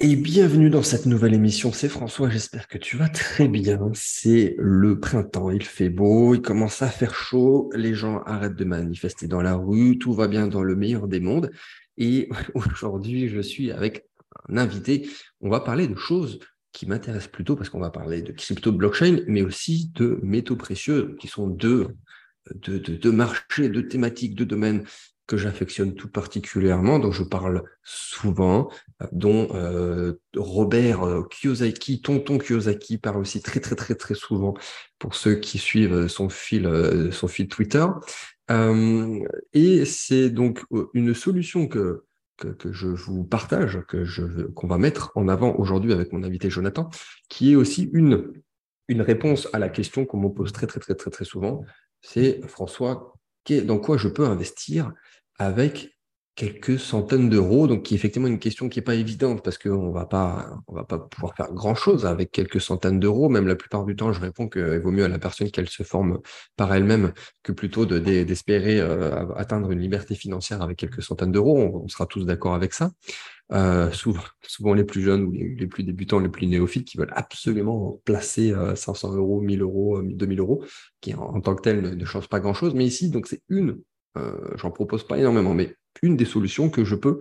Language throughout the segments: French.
Et bienvenue dans cette nouvelle émission. C'est François, j'espère que tu vas très bien. C'est le printemps, il fait beau, il commence à faire chaud, les gens arrêtent de manifester dans la rue, tout va bien dans le meilleur des mondes. Et aujourd'hui, je suis avec un invité. On va parler de choses qui m'intéressent plutôt parce qu'on va parler de crypto blockchain, mais aussi de métaux précieux, qui sont deux, marchés, deux thématiques, deux domaines que j'affectionne tout particulièrement, dont je parle souvent, euh, dont euh, Robert euh, Kiyosaki, Tonton Kiyosaki parle aussi très très très très souvent pour ceux qui suivent son fil, son fil Twitter. et c'est donc une solution que, que, je vous partage, que je qu'on va mettre en avant aujourd'hui avec mon invité Jonathan, qui est aussi une, une réponse à la question qu'on me pose très très très très très souvent. C'est François, dans quoi je peux investir avec quelques centaines d'euros, donc qui est effectivement une question qui n'est pas évidente parce qu'on on va pas pouvoir faire grand chose avec quelques centaines d'euros. Même la plupart du temps, je réponds qu'il vaut mieux à la personne qu'elle se forme par elle-même que plutôt d'espérer euh, atteindre une liberté financière avec quelques centaines d'euros. On, sera tous d'accord avec ça. Euh, souvent, souvent les plus jeunes ou les, plus débutants, les plus néophytes qui veulent absolument placer 500 euh, euros, 1000 euros, 2000 euros, qui en, tant que tel ne, ne change pas grand-chose. Mais ici, donc c'est une euh, j'en propose pas énormément, mais une des solutions que je peux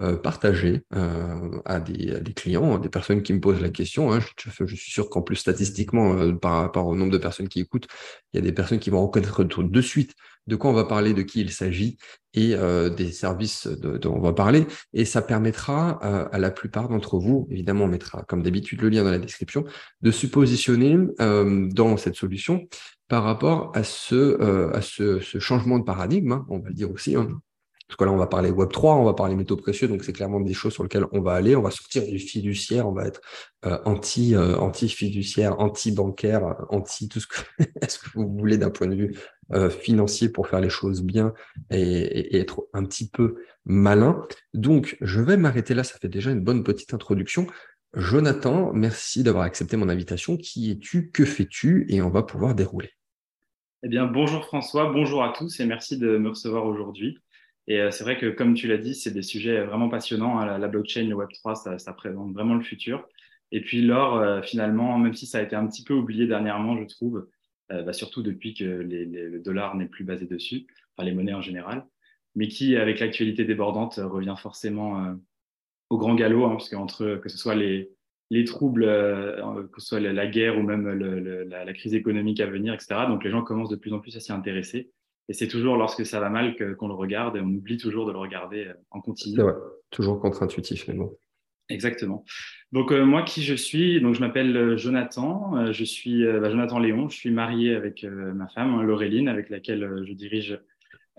euh, partager euh, à, des, clients, à des personnes qui me posent la question. Hein. Je, suis sûr qu'en plus statistiquement, par rapport au nombre de personnes qui écoutent, il y a des personnes qui vont reconnaître de suite de quoi on va parler, de qui il s'agit et des services dont on va parler. Et ça permettra à la plupart d'entre vous, évidemment, on mettra comme d'habitude le lien dans la description, de se positionner dans cette solution par rapport à ce, euh, changement de paradigme, hein, on va le dire aussi. Hein. Parce que là, on va parler Web 3, on va parler métaux précieux, donc c'est clairement des choses sur lesquelles on va aller. On va sortir du fiduciaire, on va être euh, euh, anti fiduciaire, anti bancaire, anti tout ce que, ce que vous voulez d'un point de vue financier pour faire les choses bien et, être un petit peu malin. Donc, je vais m'arrêter là. Ça fait déjà une bonne petite introduction. Jonathan, merci d'avoir accepté mon invitation. Qui es-tu? Que fais-tu? Et on va pouvoir dérouler. Eh bien, bonjour François, bonjour à tous et merci de me recevoir aujourd'hui. Et euh, c'est vrai que, comme tu l'as dit, c'est des sujets vraiment passionnants. Hein. La, blockchain, le Web3, ça, présente vraiment le futur. Et puis l'or, euh, finalement, même si ça a été un petit peu oublié dernièrement, je trouve, euh, bah, surtout depuis que le dollar n'est plus basé dessus, enfin les monnaies en général, mais qui, avec l'actualité débordante, revient forcément au grand galop, hein, parce qu'entre que ce soit les, les troubles, euh, que ce soit la, guerre ou même la, crise économique à venir, etc. Donc les gens commencent de plus en plus à s'y intéresser. Et c'est toujours lorsque ça va mal qu'on le regarde et on oublie toujours de le regarder euh, en continu. Toujours contre-intuitif, mais bon. Exactement. Donc euh, moi qui je suis, donc je m'appelle Jonathan, je suis bah, Jonathan Léon, je suis marié avec ma femme Laureline avec laquelle je dirige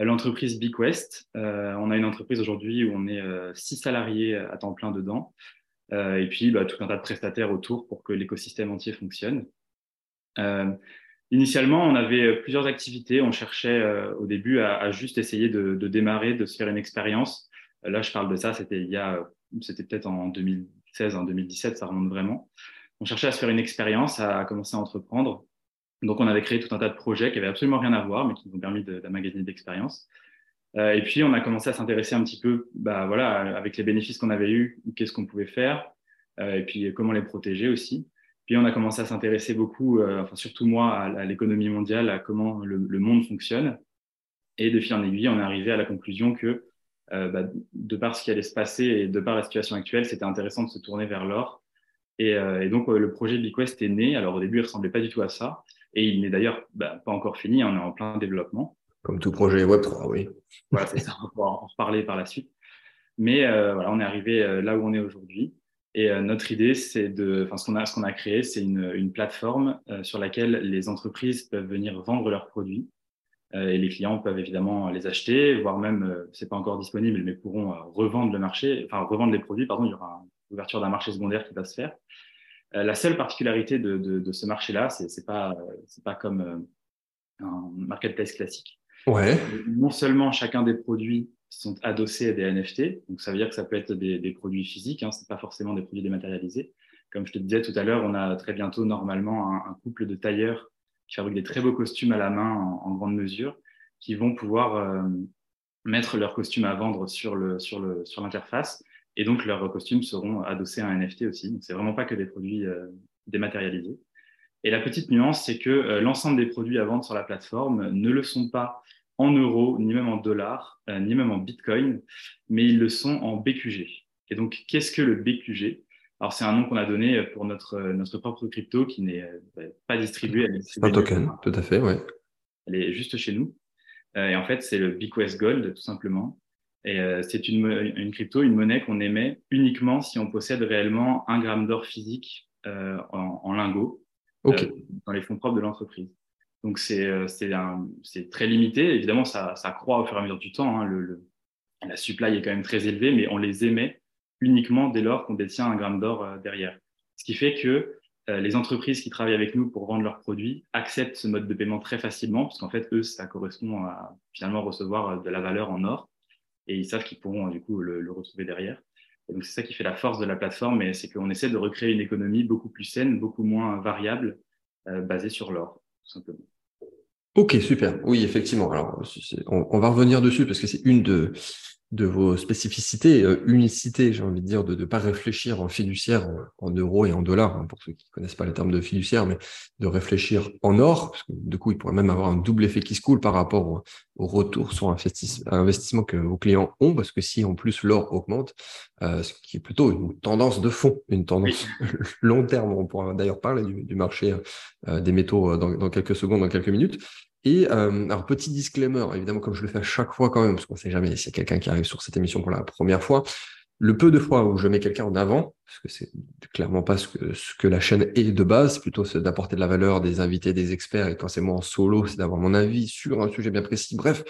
l'entreprise Big West. on a une entreprise aujourd'hui où on est six salariés à temps plein dedans. Euh, et puis bah, tout un tas de prestataires autour pour que l'écosystème entier fonctionne. Euh, initialement, on avait plusieurs activités. On cherchait euh, au début à, à, juste essayer de, de, démarrer, de se faire une expérience. là, je parle de ça, c'était il y a, c'était peut-être en 2016, en 2017, ça remonte vraiment. On cherchait à se faire une expérience, à, commencer à entreprendre. Donc, on avait créé tout un tas de projets qui avaient absolument rien à voir, mais qui nous ont permis d'amagasiner d'expérience. Euh, et puis, on a commencé à s'intéresser un petit peu, bah, voilà, avec les bénéfices qu'on avait eus, qu'est-ce qu'on pouvait faire, euh, et puis comment les protéger aussi. Puis, on a commencé à s'intéresser beaucoup, euh, enfin, surtout moi, à, l'économie mondiale, à comment le, monde fonctionne. Et de fil en aiguille, on est arrivé à la conclusion que, bah, de par ce qui allait se passer et de par la situation actuelle, c'était intéressant de se tourner vers l'or. Et, donc, le projet BigQuest est né. Alors, au début, il ressemblait pas du tout à ça. Et il n'est d'ailleurs bah, pas encore fini, on est en plein développement. Comme tout projet Web3, oui. Voilà, c'est ça, on va en reparler par la suite. Mais euh, voilà, on est arrivé euh, là où on est aujourd'hui. Et euh, notre idée, c'est de, enfin, ce qu'on a, ce qu'on a créé, c'est une, une, plateforme sur laquelle les entreprises peuvent venir vendre leurs produits et les clients peuvent évidemment les acheter, voire même, c'est pas encore disponible, mais pourront revendre le marché, enfin revendre les produits. Pardon, il y aura une ouverture d'un marché secondaire qui va se faire. La seule particularité de, de, de ce marché-là, c'est, c'est pas, c'est pas comme un marketplace classique. Ouais. Non seulement chacun des produits sont adossés à des NFT, donc ça veut dire que ça peut être des, des produits physiques, hein, c'est pas forcément des produits dématérialisés. Comme je te disais tout à l'heure, on a très bientôt normalement un, un, couple de tailleurs qui fabriquent des très beaux costumes à la main en, en grande mesure, qui vont pouvoir euh, mettre leurs costumes à vendre sur le sur le sur l'interface Et donc, leurs costumes seront adossés à un NFT aussi. Donc, c'est vraiment pas que des produits dématérialisés. Et la petite nuance, c'est que l'ensemble des produits à vendre sur la plateforme ne le sont pas en euros, ni même en dollars, ni même en bitcoin, mais ils le sont en BQG. Et donc, qu'est-ce que le BQG alors, c'est un nom qu'on a donné pour notre, notre propre crypto qui n'est pas distribué. C'est un token, tout à fait, ouais. Elle est juste chez nous. Euh, et en fait, c'est le BigQuest Gold, tout simplement. Et euh, c'est une, une, crypto, une monnaie qu'on émet uniquement si on possède réellement un gramme d'or physique euh, en, en, lingots dans les fonds propres de l'entreprise. Donc, c'est très limité. Évidemment, ça, ça, croît au fur et à mesure du temps. Hein. Le, le, la supply est quand même très élevée, mais on les émet uniquement dès lors qu'on détient un gramme d'or derrière. Ce qui fait que euh, les entreprises qui travaillent avec nous pour vendre leurs produits acceptent ce mode de paiement très facilement, parce qu'en fait, eux, ça correspond à finalement recevoir euh, de la valeur en or, et ils savent qu'ils pourront du coup le, retrouver derrière. Donc, c'est ça qui fait la force de la plateforme, et c'est qu'on essaie de recréer une économie beaucoup plus saine, beaucoup moins variable, euh, basée sur l'or, tout simplement. Ok, super. Oui, effectivement. Alors, on, va revenir dessus parce que c'est une de, de vos spécificités, euh, unicité, j'ai envie de dire, de ne pas réfléchir en fiduciaire en, euros et en dollars, hein, pour ceux qui ne connaissent pas les termes de fiduciaire, mais de réfléchir en or, parce que du coup, il pourrait même avoir un double effet qui se coule par rapport au, retour sur investissement que vos clients ont, parce que si en plus l'or augmente, euh, ce qui est plutôt une tendance de fond, une tendance long terme, on pourra d'ailleurs parler du, marché euh, des métaux dans, dans quelques secondes, dans quelques minutes, et euh, alors, petit disclaimer, évidemment, comme je le fais à chaque fois quand même, parce qu'on ne sait jamais s'il y a quelqu'un qui arrive sur cette émission pour la première fois, le peu de fois où je mets quelqu'un en avant, parce que c'est clairement pas ce que, la chaîne est de base, plutôt d'apporter de la valeur, des invités, des experts, et quand c'est moi en solo, c'est d'avoir mon avis sur un sujet bien précis. Bref,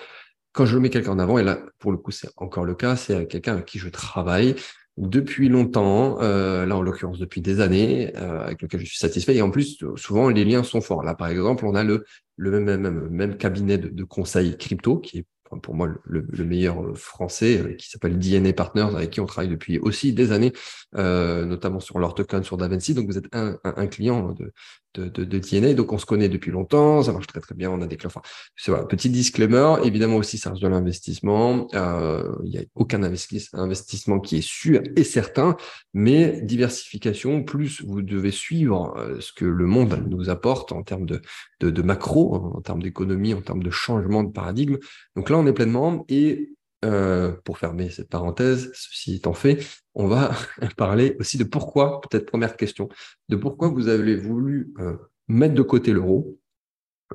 quand je mets quelqu'un en avant, et là, pour le coup, c'est encore le cas, c'est quelqu'un avec qui je travaille, depuis longtemps, euh, là en l'occurrence depuis des années, euh, avec lequel je suis satisfait. Et en plus, souvent les liens sont forts. Là, par exemple, on a le, le même, même, même cabinet de, conseil crypto qui est pour moi le, le, meilleur euh, français, euh, qui s'appelle DNA Partners, avec qui on travaille depuis aussi des années, euh, notamment sur leur token sur Davinci. Donc vous êtes un, un, client de, de, de, de, DNA, donc on se connaît depuis longtemps, ça marche très très bien, on a des clients. Enfin, voilà, petit disclaimer, évidemment aussi ça reste de l'investissement, euh, il n'y a aucun investissement qui est sûr et certain, mais diversification, plus vous devez suivre euh, ce que le monde nous apporte en termes de, de, de macro, en termes d'économie, en termes de changement de paradigme. Donc là, on est pleinement et euh, pour fermer cette parenthèse, ceci étant fait, on va parler aussi de pourquoi, peut-être première question, de pourquoi vous avez voulu euh, mettre de côté l'euro,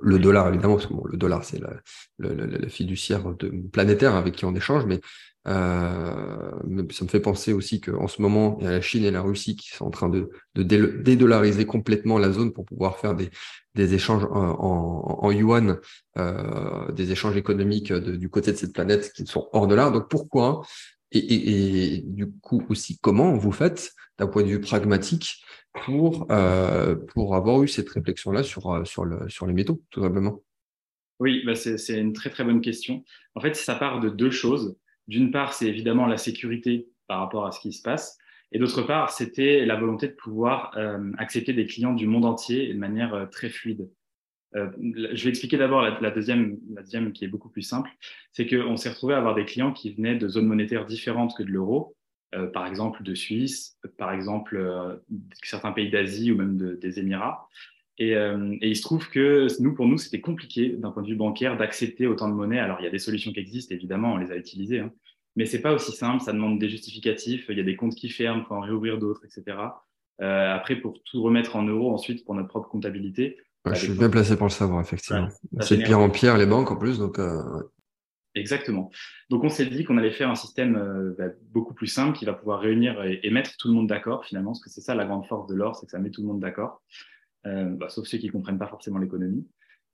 le dollar évidemment, parce que le dollar c'est le, fiduciaire de, planétaire avec qui on échange, mais euh, ça me fait penser aussi qu'en ce moment, il y a la Chine et la Russie qui sont en train de, de dédollariser complètement la zone pour pouvoir faire des, échanges en, en, yuan, euh, des échanges économiques du côté de cette planète qui sont hors de là. Donc pourquoi? Et, du coup aussi comment vous faites d'un point de vue pragmatique pour, euh, pour avoir eu cette réflexion-là sur, sur, le, sur les métaux, tout simplement? Oui, bah c'est une très très bonne question. En fait, ça part de deux choses. D'une part, c'est évidemment la sécurité par rapport à ce qui se passe. Et d'autre part, c'était la volonté de pouvoir euh, accepter des clients du monde entier de manière euh, très fluide. Euh, je vais expliquer d'abord la, deuxième, la deuxième qui est beaucoup plus simple. C'est qu'on s'est retrouvé à avoir des clients qui venaient de zones monétaires différentes que de l'euro, par exemple de Suisse, par exemple certains pays d'Asie ou même de, des Émirats. Et, et, il se trouve que nous, pour nous, c'était compliqué d'un point de vue bancaire d'accepter autant de monnaie. Alors, il y a des solutions qui existent, évidemment, on les a utilisées, hein, mais c'est pas aussi simple. Ça demande des justificatifs. Il y a des comptes qui ferment, il faut en réouvrir d'autres, etc. Euh, après, pour tout remettre en euros ensuite pour notre propre comptabilité. je suis bien placé pour le savoir, effectivement. c'est de pierre en pierre les banques en plus, donc. Euh... Exactement. Donc on s'est dit qu'on allait faire un système euh, bah, beaucoup plus simple qui va pouvoir réunir et, et mettre tout le monde d'accord finalement, parce que c'est ça la grande force de l'or, c'est que ça met tout le monde d'accord, bah, sauf ceux qui comprennent pas forcément l'économie.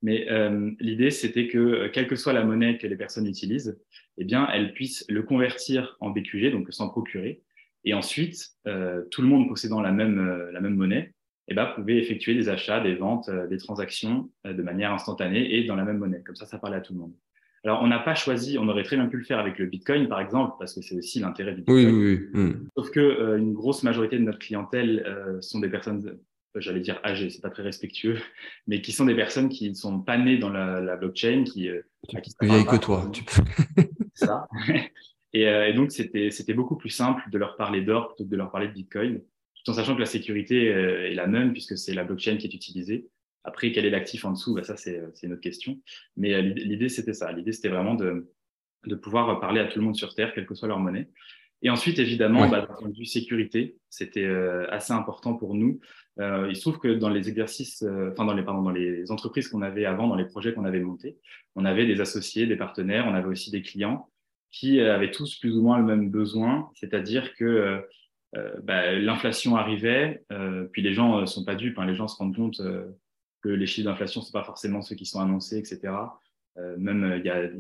Mais euh, l'idée, c'était que, euh, quelle que soit la monnaie que les personnes utilisent, eh bien, elles puissent le convertir en BQG, donc s'en procurer. Et ensuite, euh, tout le monde possédant la même, euh, la même monnaie, eh ben, pouvait effectuer des achats, des ventes, euh, des transactions de manière instantanée et dans la même monnaie. Comme ça, ça parlait à tout le monde. Alors, on n'a pas choisi, on aurait très bien pu le faire avec le Bitcoin, par exemple, parce que c'est aussi l'intérêt du Bitcoin. Oui, oui, oui. Hmm. Sauf que une grosse majorité de notre clientèle sont des personnes j'allais dire âgés, c'est pas très respectueux, mais qui sont des personnes qui ne sont pas nées dans la, la blockchain, qui, euh, qui plus vieilles que toi. Tu... ça. Et, donc, c'était beaucoup plus simple de leur parler d'or plutôt que de leur parler de Bitcoin, tout en sachant que la sécurité est la même puisque c'est la blockchain qui est utilisée. Après, quel est l'actif en dessous? Bah, Ça, c'est une autre question. Mais l'idée, c'était ça. L'idée, c'était vraiment de, de pouvoir parler à tout le monde sur Terre, quelle que soit leur monnaie. Et ensuite, évidemment, bah, d'un point de vue sécurité, c'était euh, assez important pour nous. Euh, il se trouve que dans les exercices, euh, enfin dans les pardon, dans les entreprises qu'on avait avant, dans les projets qu'on avait montés, on avait des associés, des partenaires, on avait aussi des clients qui avaient tous plus ou moins le même besoin, c'est-à-dire que bah, l'inflation arrivait, puis les gens sont pas dupes, hein, les gens se rendent compte que les chiffres d'inflation ne sont pas forcément ceux qui sont annoncés, etc. même il y a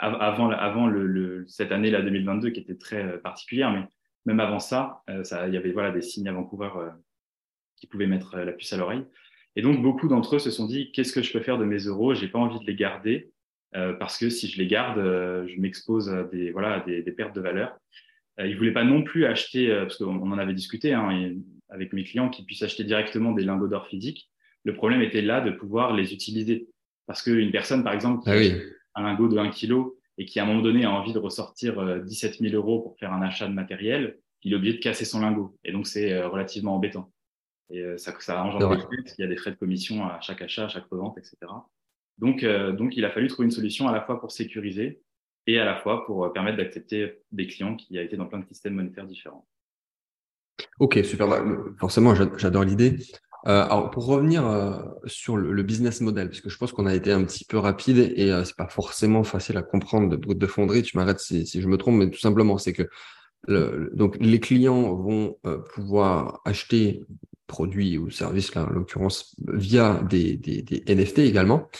avant, avant le, cette année là 2022 qui était très euh, particulière, mais même avant ça, euh, ça il y avait voilà des signes à Vancouver euh, qui pouvaient mettre la puce à l'oreille. Et donc beaucoup d'entre eux se sont dit qu'est-ce que je peux faire de mes euros? J'ai pas envie de les garder parce que si je les garde, je m'expose à des voilà des, pertes de valeur. ils voulaient pas non plus acheter parce qu'on en avait discuté hein, avec mes clients qu'ils puissent acheter directement des lingots d'or physiques. Le problème était là de pouvoir les utiliser parce qu'une personne par exemple ah oui un lingot de 1 kg et qui, à un moment donné, a envie de ressortir 17 euh, 000 euros pour faire un achat de matériel, il est obligé de casser son lingot. Et donc, c'est euh, relativement embêtant. Et euh, ça, ça engendre des frais, il y a des frais de commission à chaque achat, à chaque revente, etc. Donc, donc, il a fallu trouver une solution à la fois pour sécuriser et à la fois pour permettre d'accepter des clients qui a été dans plein de systèmes monétaires différents. Ok, super. Bah, forcément, j'adore l'idée. Euh, alors, pour revenir euh, sur le, business model, parce que je pense qu'on a été un petit peu rapide et euh, c'est pas forcément facile à comprendre de de fonderie. Tu m'arrêtes si, je me trompe, mais tout simplement, c'est que donc les clients vont pouvoir acheter produits ou services, là en l'occurrence, via des, NFT également,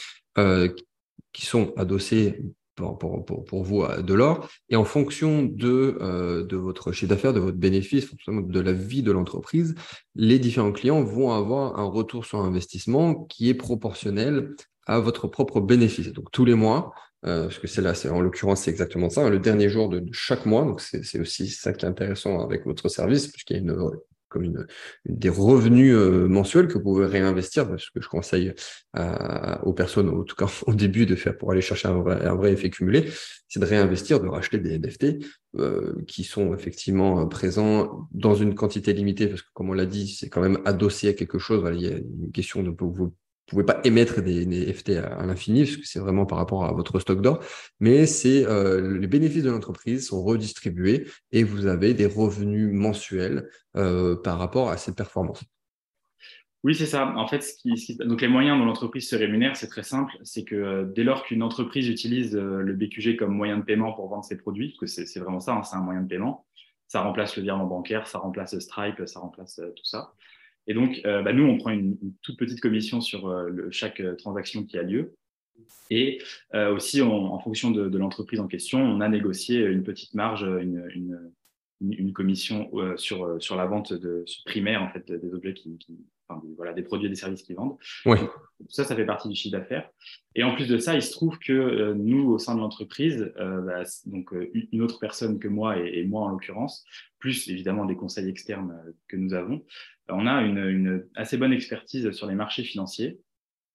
qui sont adossés pour, pour, pour, vous de l'or. Et en fonction de, euh, de votre chiffre d'affaires, de votre bénéfice, de la vie de l'entreprise, les différents clients vont avoir un retour sur investissement qui est proportionnel à votre propre bénéfice. Donc tous les mois, euh, parce que c'est là, en l'occurrence, c'est exactement ça, hein, le dernier jour de, chaque mois. Donc c'est aussi ça qui est intéressant avec votre service, puisqu'il y a une comme une, des revenus euh, mensuels que vous pouvez réinvestir, parce que je conseille aux personnes, en tout cas au début, de faire pour aller chercher un vrai, effet cumulé, c'est de réinvestir, de racheter des NFT euh, qui sont effectivement présents dans une quantité limitée, parce que comme on l'a dit, c'est quand même adossé à quelque chose. il y a une question de vous pouvez pas émettre des, FT à, l'infini, parce que c'est vraiment par rapport à votre stock d'or, mais c'est euh, les bénéfices de l'entreprise sont redistribués et vous avez des revenus mensuels euh, par rapport à cette performance. Oui, c'est ça. En fait, ce qui, donc les moyens dont l'entreprise se rémunère, c'est très simple. C'est que euh, dès lors qu'une entreprise utilise le BQG comme moyen de paiement pour vendre ses produits, que c'est vraiment ça, hein, c'est un moyen de paiement, ça remplace le virement bancaire, ça remplace Stripe, ça remplace tout ça. Et donc, euh, bah, nous, on prend une, toute petite commission sur euh, chaque euh, transaction qui a lieu. Et aussi, en fonction de, l'entreprise en question, on a négocié une petite marge, une, commission sur, sur la vente primaire en fait, des objets qui, voilà, des produits et des services qu'ils vendent. Ça, ça fait partie du chiffre d'affaires. Et en plus de ça, il se trouve que nous, au sein de l'entreprise, bah, donc une autre personne que moi et moi en l'occurrence, plus évidemment des conseils externes que nous avons, on a une, assez bonne expertise sur les marchés financiers.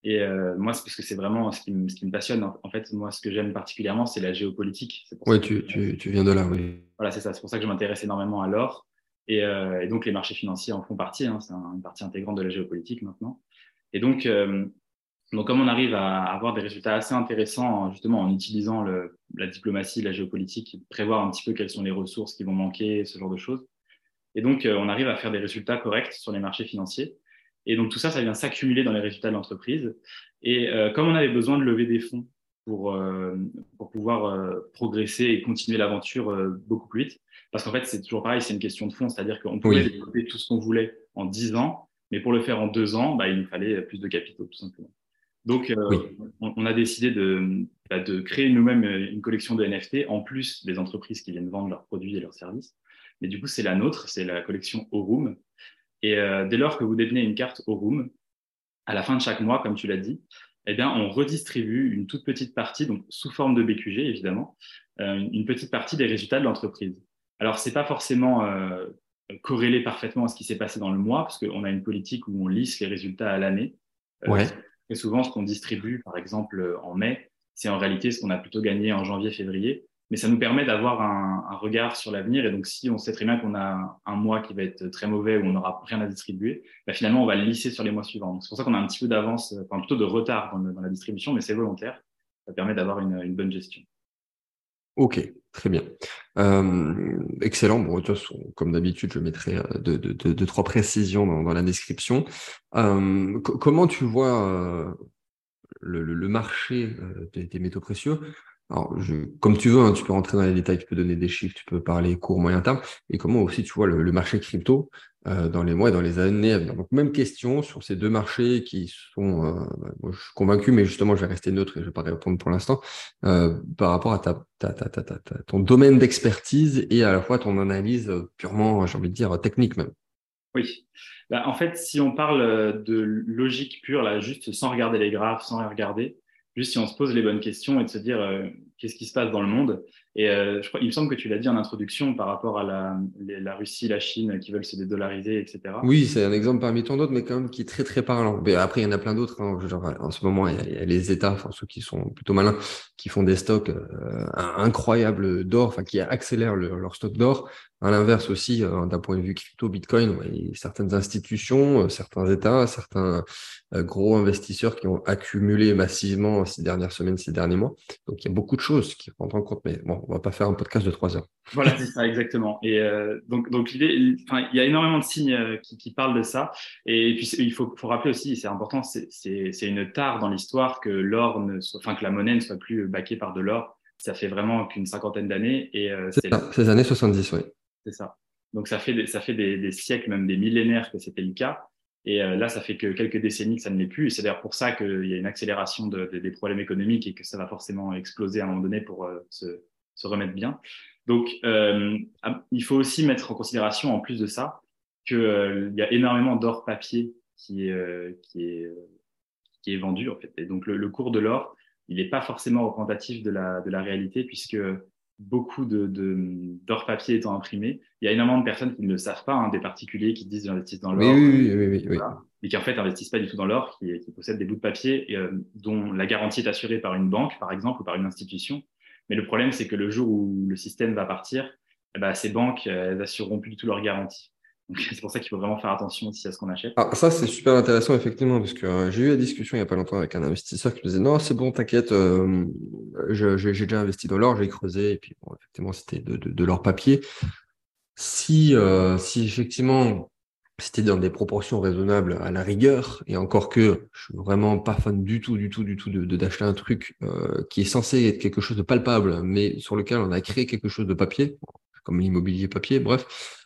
Et euh, moi, c'est parce que c'est vraiment ce qui, me, passionne. En fait, moi, ce que j'aime particulièrement, c'est la géopolitique. Oui, tu, viens de là, oui. Voilà, c'est ça. C'est pour ça que je m'intéresse énormément à l'or. Et, euh, donc, les marchés financiers en font partie. Hein. c'est une partie intégrante de la géopolitique maintenant. Et donc, euh, donc, comme on arrive à avoir des résultats assez intéressants, justement, en utilisant la diplomatie, la géopolitique, prévoir un petit peu quelles sont les ressources qui vont manquer, ce genre de choses, et donc, euh, on arrive à faire des résultats corrects sur les marchés financiers. Et donc, tout ça, ça vient s'accumuler dans les résultats de l'entreprise. Et euh, comme on avait besoin de lever des fonds pour, euh, pour pouvoir progresser et continuer l'aventure beaucoup plus vite, parce qu'en fait, c'est toujours pareil, c'est une question de fonds, c'est-à-dire qu'on pouvait développer tout ce qu'on voulait en 10 ans, mais pour le faire en deux ans, bah, il nous fallait plus de capitaux, tout simplement. Donc, on, a décidé de, bah, de créer nous-mêmes une collection de NFT, en plus des entreprises qui viennent vendre leurs produits et leurs services. Mais du coup, c'est la nôtre, c'est la collection Orum. Et euh, dès lors que vous détenez une carte Orum, à la fin de chaque mois, comme tu l'as dit, eh bien, on redistribue une toute petite partie, donc sous forme de BQG évidemment, euh, une petite partie des résultats de l'entreprise. Alors, c'est pas forcément euh, corrélé parfaitement à ce qui s'est passé dans le mois, parce qu'on a une politique où on lisse les résultats à l'année. Ouais. Et souvent, ce qu'on distribue, par exemple, en mai, c'est en réalité ce qu'on a plutôt gagné en janvier-février. Mais ça nous permet d'avoir un, regard sur l'avenir. Et donc, si on sait très bien qu'on a un mois qui va être très mauvais où on n'aura rien à distribuer, bah, finalement, on va le lisser sur les mois suivants. C'est pour ça qu'on a un petit peu d'avance, enfin plutôt de retard dans, la distribution, mais c'est volontaire. Ça permet d'avoir une, bonne gestion. Ok, très bien. Euh, excellent. Bon, comme d'habitude, je mettrai deux, deux, trois précisions dans, la description. Euh, comment tu vois le, marché des métaux précieux? Alors, comme tu veux, hein, tu peux rentrer dans les détails, tu peux donner des chiffres, tu peux parler court, moyen terme, et comment aussi tu vois le, marché crypto euh, dans les mois et dans les années à venir. Donc, même question sur ces deux marchés qui sont, euh, moi, je suis convaincu, mais justement, je vais rester neutre et je ne vais pas répondre pour l'instant, euh, par rapport à ton domaine d'expertise et à la fois ton analyse purement, j'ai envie de dire, technique même. Oui. Bah, en fait, si on parle de logique pure, là, juste sans regarder les graphes, sans regarder, juste si on se pose les bonnes questions et de se dire euh, qu'est-ce qui se passe dans le monde. Et euh, je crois, il me semble que tu l'as dit en introduction par rapport à la, la, Russie, la Chine qui veulent se dédollariser, etc. Oui, c'est un exemple parmi tant d'autres, mais quand même qui est très très parlant. Mais après, il y en a plein d'autres. Hein. en ce moment, il y, a, les États, ceux qui sont plutôt malins, qui font des stocks euh, incroyables d'or, enfin qui accélèrent leur stock d'or. À l'inverse aussi, euh, d'un point de vue crypto, Bitcoin, certaines institutions, certains États, certains gros investisseurs qui ont accumulé massivement ces dernières semaines, ces derniers mois. Donc il y a beaucoup de choses qui rentrent en compte, mais bon, on va pas faire un podcast de trois heures. Voilà, c'est ça, exactement. Et donc, donc l'idée, enfin, il y a énormément de signes qui, parlent de ça. Et puis il faut, faut rappeler aussi, c'est important, c'est une tare dans l'histoire que l'or ne soit, enfin que la monnaie ne soit plus baquée par de l'or. Ça fait vraiment qu'une cinquantaine d'années. Et c'est ces années 70, oui. C'est ça. Donc ça fait, des, ça fait des, siècles, même des millénaires que c'était le cas. Et euh, là, ça fait que quelques décennies que ça ne l'est plus. C'est d'ailleurs pour ça qu'il y a une accélération des problèmes économiques et que ça va forcément exploser à un moment donné pour euh, se, remettre bien. Donc, euh, il faut aussi mettre en considération, en plus de ça, qu'il y a énormément d'or papier qui est, qui, est, qui est vendu, en fait. Et donc, le, cours de l'or, il n'est pas forcément représentatif de la, de la réalité, puisque beaucoup de, d'or papier étant imprimé. Il y a énormément de personnes qui ne le savent pas, hein, des particuliers qui disent investissent dans l'or, oui, oui, oui, mais qui en fait investissent pas du tout dans l'or, qui, qui possèdent des bouts de papier euh, dont la garantie est assurée par une banque, par exemple, ou par une institution. Mais le problème, c'est que le jour où le système va partir, eh ben, ces banques, elles assureront plus du tout leur garantie. C'est pour ça qu'il faut vraiment faire attention aussi à ce qu'on achète. Ah, ça, c'est super intéressant, effectivement, parce que euh, j'ai eu la discussion il n'y a pas longtemps avec un investisseur qui me disait Non, c'est bon, t'inquiète, euh, j'ai déjà investi dans l'or, j'ai creusé, et puis bon, effectivement, c'était de, l'or papier. Si, euh, si effectivement c'était dans des proportions raisonnables à la rigueur, et encore que je suis vraiment pas fan du tout, du tout, du tout de d'acheter un truc qui est censé être quelque chose de palpable, mais sur lequel on a créé quelque chose de papier, comme l'immobilier papier, bref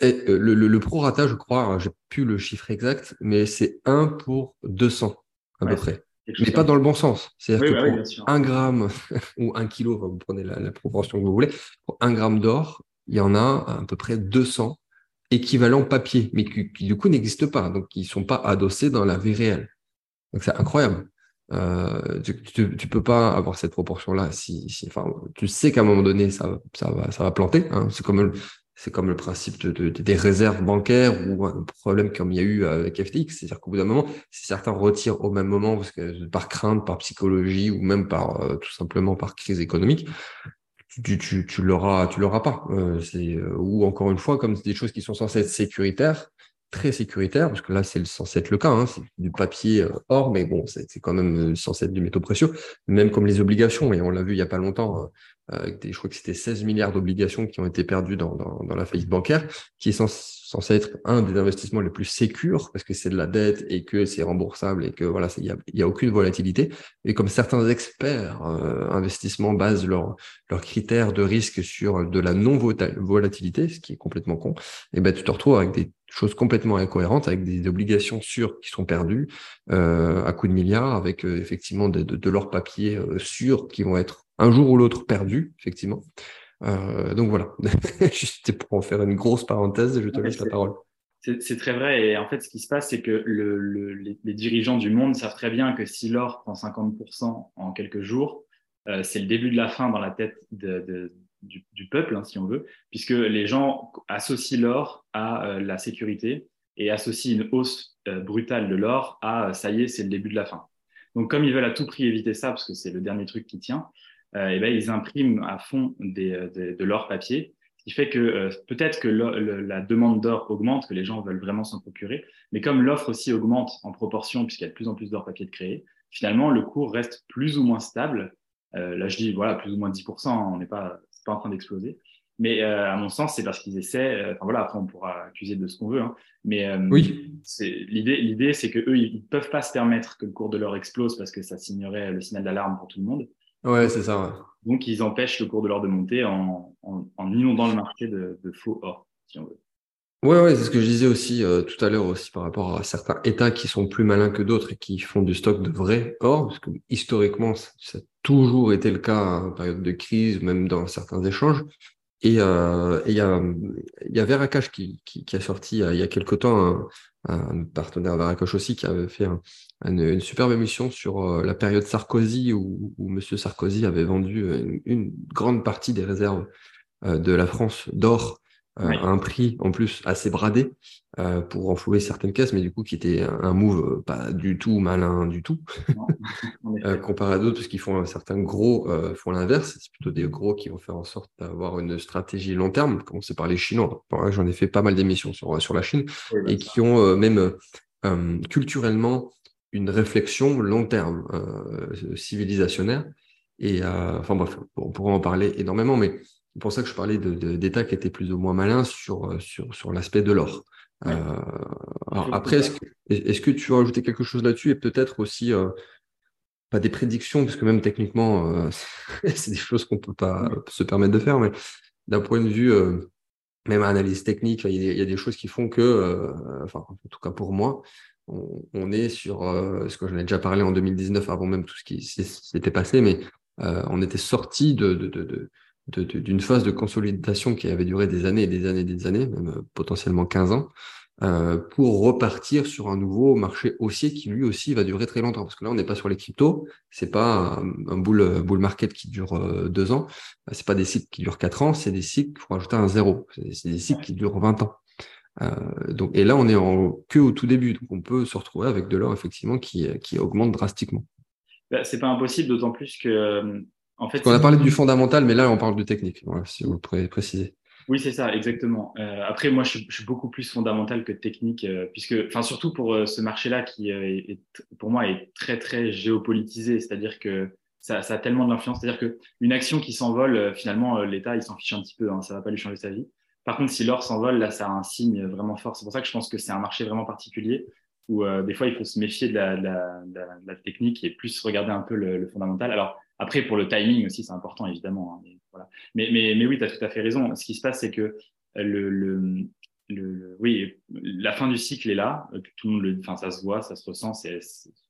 et, euh, le, le, prorata, je crois, j'ai plus le chiffre exact, mais c'est 1 pour 200 à peu près. Mais pas dans le bon sens. C'est-à-dire que bah pour 1 gramme ou 1 kilo, vous prenez la, proportion que vous voulez, pour 1 gramme d'or, il y en a à, peu près 200 équivalents papier, mais qui, du coup n'existent pas, donc qui ne sont pas adossés dans la vie réelle. Donc c'est incroyable. Euh, tu, ne peux pas avoir cette proportion-là. Si, si, enfin, tu sais qu'à un moment donné, ça, ça va, ça va planter. Hein. C'est comme c'est comme le principe de, des réserves bancaires ou un problème comme il y a eu avec FTX. C'est-à-dire qu'au bout d'un moment, si certains retirent au même moment, parce que par crainte, par psychologie ou même par euh, tout simplement par crise économique, tu, tu, l'auras, tu l'auras pas. Euh, euh, ou encore une fois, comme c'est des choses qui sont censées être sécuritaires, très sécuritaires, parce que là, c'est censé être le cas, hein, c'est du papier or, mais bon, c'est, quand même censé être du métaux précieux, même comme les obligations, et on l'a vu il y a pas longtemps, des, je crois que c'était 16 milliards d'obligations qui ont été perdues dans, dans, dans la faillite bancaire, qui est censé être un des investissements les plus sécures parce que c'est de la dette et que c'est remboursable et que voilà, il n'y a, y a aucune volatilité. Et comme certains experts euh, investissements basent leurs leurs critères de risque sur de la non-volatilité, ce qui est complètement con, et ben tu te retrouves avec des choses complètement incohérentes, avec des obligations sûres qui sont perdues euh, à coups de milliards, avec euh, effectivement de, de, de leurs papiers euh, sûrs qui vont être un jour ou l'autre perdu, effectivement. Donc voilà, juste pour en faire une grosse parenthèse, je te laisse la parole. C'est très vrai. Et en fait, ce qui se passe, c'est que le, les, dirigeants du monde savent très bien que si l'or prend 50% en quelques jours, c'est le début de la fin dans la tête de, du, peuple, hein, si on veut, puisque les gens associent l'or à euh, la sécurité et associent une hausse brutale de l'or à ça y est, c'est le début de la fin. Donc, comme ils veulent à tout prix éviter ça, parce que c'est le dernier truc qui tient, et ben, ils impriment à fond de l'or papier, ce qui fait que peut-être que la demande d'or augmente, que les gens veulent vraiment s'en procurer, mais comme l'offre aussi augmente en proportion, puisqu'il y a de plus en plus d'or papier de créer, finalement, le cours reste plus ou moins stable. là, je dis, voilà, plus ou moins 10%, on n'est pas, pas en train d'exploser. Mais euh, à mon sens, c'est parce qu'ils essaient. Euh, enfin voilà, après on pourra accuser de ce qu'on veut. Hein, mais euh, oui. l'idée, l'idée, c'est que eux, ils, peuvent pas se permettre que le cours de l'or explose parce que ça signerait le signal d'alarme pour tout le monde. Ouais, c'est ça. Donc ils empêchent le cours de l'or de monter en, en, inondant le marché de, de, faux or, si on veut. Ouais, ouais, c'est ce que je disais aussi tout à l'heure aussi par rapport à certains États qui sont plus malins que d'autres et qui font du stock de vrai or, parce que historiquement, ça, a toujours été le cas en période de crise, même dans certains échanges. Et euh, il y, a, y a Veracash qui, qui, qui, a sorti il y a quelque temps un, un partenaire Veracash aussi qui avait fait une, superbe émission sur euh, la période Sarkozy où, où M. Sarkozy avait vendu une, une, grande partie des réserves euh, de la France d'or euh, à un prix en plus assez bradé euh, pour renflouer certaines caisses, mais du coup qui était un move euh, pas du tout malin du tout, comparé à d'autres, parce qu'ils font certains gros font l'inverse, c'est plutôt des gros qui vont faire en sorte d'avoir une stratégie long terme, commencer par les Chinois. J'en ai fait pas mal d'émissions sur, sur la Chine, et qui ont même culturellement une réflexion long terme, civilisationnaire. Et enfin bref, on pourra en parler énormément, mais c'est pour ça que je parlais d'États qui étaient plus ou moins malins sur, euh, sur, sur l'aspect de l'or. Euh, après, est-ce que, est que, tu veux rajouter quelque chose là-dessus et peut-être aussi euh, pas des prédictions, parce que même techniquement, c'est des choses qu'on ne peut pas se permettre de faire, mais d'un point de vue, même analyse technique, il y, a des choses qui font que, enfin, en tout cas pour moi, on, est sur ce que j'en ai déjà parlé en 2019, avant même tout ce qui s'était passé, mais on était sorti de, de, de d'une phase de consolidation qui avait duré des années et des années et des années, même euh, potentiellement 15 ans, euh, pour repartir sur un nouveau marché haussier qui lui aussi va durer très longtemps. Parce que là, on n'est pas sur les cryptos, c'est pas un, bull, bull, market qui dure euh, deux ans, c'est pas des cycles qui durent quatre ans, c'est des cycles, faut rajouter un zéro, c'est des cycles qui durent 20 ans. Euh, donc, et là, on est en, que au tout début, donc on peut se retrouver avec de l'or effectivement qui, qui augmente drastiquement. Bah, c'est pas impossible, d'autant plus que fait, on a parlé du fondamental, mais là, on parle du technique, si vous pourrez préciser. Oui, c'est ça, exactement. Euh, après, moi, je, suis beaucoup plus fondamental que technique, euh, puisque, enfin, surtout pour euh, ce marché-là qui, est, pour moi, est très, très géopolitisé. C'est-à-dire que ça, ça, a tellement d'influence. C'est-à-dire qu'une action qui s'envole, finalement, l'État, il s'en fiche un petit peu. Hein, ça va pas lui changer sa vie. Par contre, si l'or s'envole, là, ça a un signe vraiment fort. C'est pour ça que je pense que c'est un marché vraiment particulier où des fois, il faut se méfier de la, de la, de la, technique et plus regarder un peu le, le fondamental. Alors, après, pour le timing aussi, c'est important, évidemment. Hein, mais, voilà. mais, mais, mais, oui, tu as tout à fait raison. Ce qui se passe, c'est que le, le, le, oui, la fin du cycle est là. Tout le monde le, enfin, ça se voit, ça se ressent, c'est,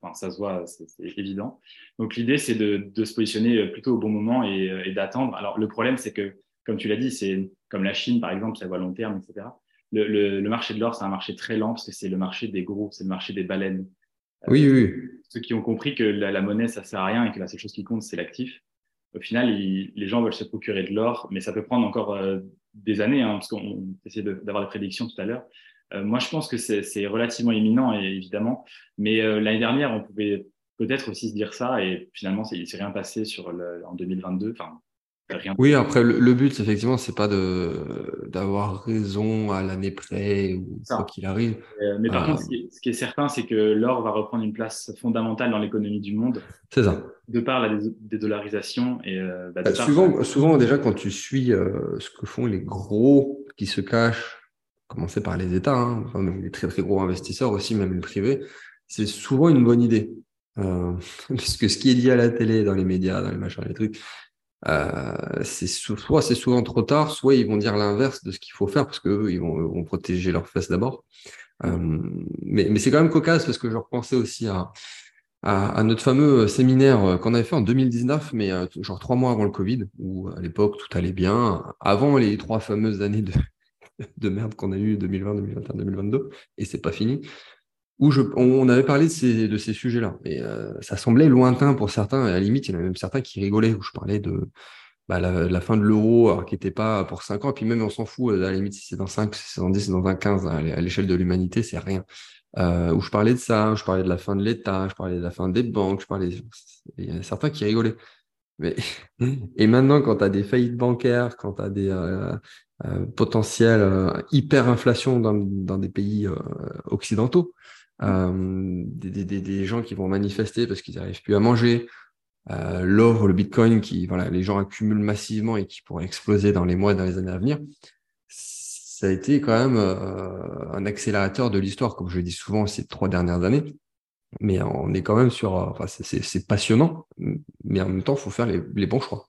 enfin, ça se voit, c'est, évident. Donc, l'idée, c'est de, de, se positionner plutôt au bon moment et, et d'attendre. Alors, le problème, c'est que, comme tu l'as dit, c'est comme la Chine, par exemple, ça voit long terme, etc. Le, le, le marché de l'or, c'est un marché très lent parce que c'est le marché des gros, c'est le marché des baleines. Oui, oui. Ceux qui ont compris que la, monnaie, ça sert à rien et que la seule chose qui compte, c'est l'actif. Au final, les gens veulent se procurer de l'or, mais ça peut prendre encore euh, des années, hein, parce qu'on essaie d'avoir des prédictions tout à l'heure. Euh, moi, je pense que c'est relativement imminent, évidemment. Mais euh, l'année dernière, on pouvait peut-être aussi se dire ça, et finalement, il s'est rien passé sur le, en 2022. Enfin, oui, après, le, but, effectivement, c'est pas de d'avoir raison à l'année près ou quoi qu'il arrive. Euh, mais par euh, contre, ce qui, est, certain, c'est que l'or va reprendre une place fondamentale dans l'économie du monde. C'est ça. De par la dédollarisation. Et, euh, bah, souvent, souvent, déjà, quand tu suis ce que font les gros qui se cachent, commencer par les États, hein, enfin, même les très très gros investisseurs aussi, même les privés, c'est souvent une bonne idée. puisque ce qui est dit à la télé, dans les médias, dans les machins, les trucs, euh, c'est soit c'est souvent trop tard, soit ils vont dire l'inverse de ce qu'il faut faire parce qu'eux, ils vont, vont protéger leurs fesses d'abord. Euh, mais, mais c'est quand même cocasse parce que je repensais aussi à, à, à notre fameux séminaire qu'on avait fait en 2019, mais euh, genre trois mois avant le Covid, où à l'époque tout allait bien, avant les trois fameuses années de, de merde qu'on a eu 2020, 2021, 2022, et c'est pas fini où on avait parlé de ces, sujets-là. Et euh, ça semblait lointain pour certains. Et à la limite, il y en a même certains qui rigolaient, où je parlais de bah, la, fin de l'euro, qui n'était pas pour 5 ans. Et puis même, on s'en fout, à la limite, si c'est dans 5, si c'est dans 10, c'est dans un 15, à l'échelle de l'humanité, c'est rien. Euh, où je parlais de ça, je parlais de la fin de l'État, je parlais de la fin des banques, je parlais. Il y en a certains qui rigolaient. Mais... Et maintenant, quand tu as des faillites bancaires, quand tu as des euh, euh, potentielles euh, dans des pays occidentaux, des, des, des, gens qui vont manifester parce qu'ils n'arrivent plus à manger, l'or, le bitcoin, qui voilà, les gens accumulent massivement et qui pourraient exploser dans les mois, dans les années à venir, ça a été quand même un accélérateur de l'histoire, comme je dis souvent ces trois dernières années mais on est quand même sur. Euh, enfin, c'est passionnant, mais en même temps, il faut faire les, les, bons choix.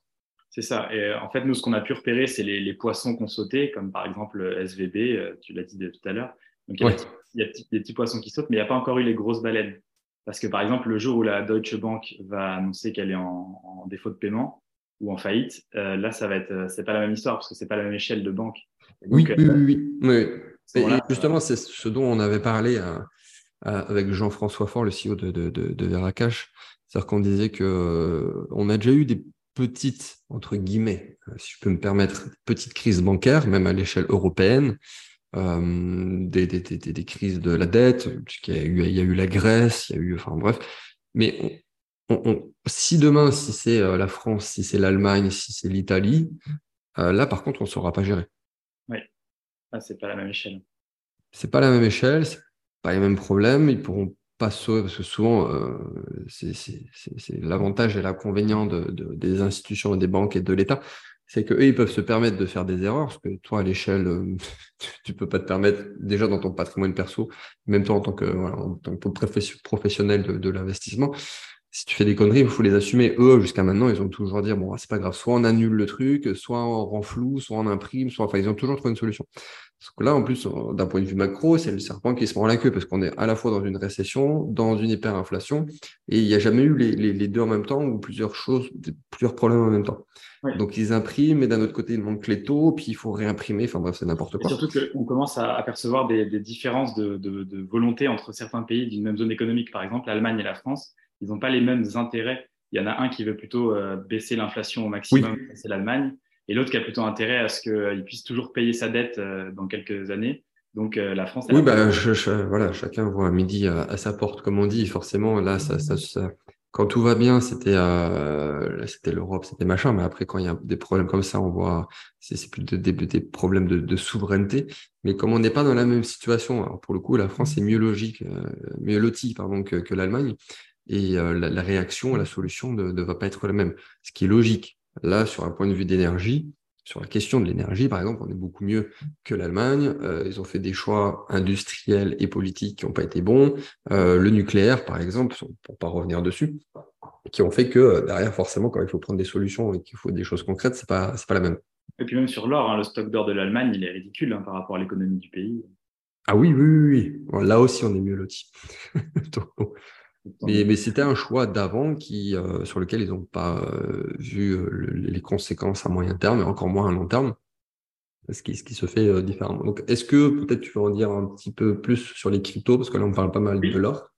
C'est ça. Et euh, en fait, nous, ce qu'on a pu repérer, c'est les, les, poissons qu'on sautait, comme par exemple SVB, euh, tu l'as dit tout à l'heure. Donc, il y, a, il y, a, des petits poissons qui sautent, mais il n'y a pas encore eu les grosses baleines. Parce que, par exemple, le jour où la Deutsche Bank va annoncer qu'elle est en, en, défaut de paiement ou en faillite, euh, là, ça va être, c'est pas la même histoire parce que c'est pas la même échelle de banque. oui, oui, oui, oui, Et justement, c'est ce dont on avait parlé. Avec Jean-François Fort, le CEO de, de, de, de Veracash. C'est-à-dire qu'on disait que euh, on a déjà eu des petites, entre guillemets, euh, si je peux me permettre, petites crises bancaires, même à l'échelle européenne, euh, des, des, des, des, crises de la dette, il y, a eu, il y a eu la Grèce, il y a eu, enfin bref. Mais on, on, si demain, si c'est euh, la France, si c'est l'Allemagne, si c'est l'Italie, euh, là par contre, on ne saura pas gérer. Oui, ah, c'est pas la même échelle. C'est pas la même échelle, pas les mêmes problèmes, ils pourront pas sauver, parce que souvent, euh, c'est l'avantage et l'inconvénient de, de, des institutions, des banques et de l'État, c'est qu'eux, ils peuvent se permettre de faire des erreurs, parce que toi, à l'échelle, euh, tu peux pas te permettre, déjà dans ton patrimoine perso, même toi en tant que, en tant que professionnel de, l'investissement, si tu fais des conneries, il faut les assumer. Eux, jusqu'à maintenant, ils ont toujours dit bon, c'est pas grave, soit on annule le truc, soit on rend flou, soit on imprime, soit, enfin, ils ont toujours trouvé une solution. Parce que là, en plus, d'un point de vue macro, c'est le serpent qui se prend la queue parce qu'on est à la fois dans une récession, dans une hyperinflation, et il n'y a jamais eu les, deux en même temps ou plusieurs choses, plusieurs problèmes en même temps. Donc ils impriment, mais d'un autre côté, il manque les taux, puis il faut réimprimer. Enfin bref, c'est n'importe quoi. Et surtout qu'on commence à apercevoir des, des différences de, de, de, volonté entre certains pays d'une même zone économique. Par exemple, l'Allemagne et la France, ils n'ont pas les mêmes intérêts. Il y en a un qui veut plutôt euh, baisser l'inflation au maximum, c'est l'Allemagne et l'autre qui a plutôt intérêt à ce qu'il puisse toujours payer sa dette euh, dans quelques années. Donc euh, la France. Oui, bah, voilà, chacun voit à midi à, sa porte, comme on dit. Forcément, là, ça, ça, quand tout va bien, c'était euh, c'était l'Europe, c'était machin. Mais après, quand il y a des problèmes comme ça, on voit c'est plus des, des, problèmes de, de, souveraineté. Mais comme on n'est pas dans la même situation, alors pour le coup, la France est mieux logique, mieux lotie pardon que, l'Allemagne. Et la, la, réaction, la solution ne va pas être la même. Ce qui est logique. Là, sur un point de vue d'énergie, sur la question de l'énergie, par exemple, on est beaucoup mieux que l'Allemagne. Euh, ils ont fait des choix industriels et politiques qui n'ont pas été bons. Euh, le nucléaire, par exemple, pour pas revenir dessus, qui ont fait que euh, derrière, forcément, quand il faut prendre des solutions et qu'il faut des choses concrètes, c'est pas c'est pas la même. Et puis même sur l'or, hein, le stock d'or de l'Allemagne, il est ridicule hein, par rapport à l'économie du pays. Ah oui, oui, oui. oui. là aussi, on est mieux loti. Mais, mais c'était un choix d'avant qui, euh, sur lequel ils n'ont pas euh, vu euh, les conséquences à moyen terme et encore moins à long terme, ce qui, ce qui se fait différemment. Donc, est-ce que peut-être tu veux en dire un petit peu plus sur les cryptos, parce que là, on parle pas mal de l'or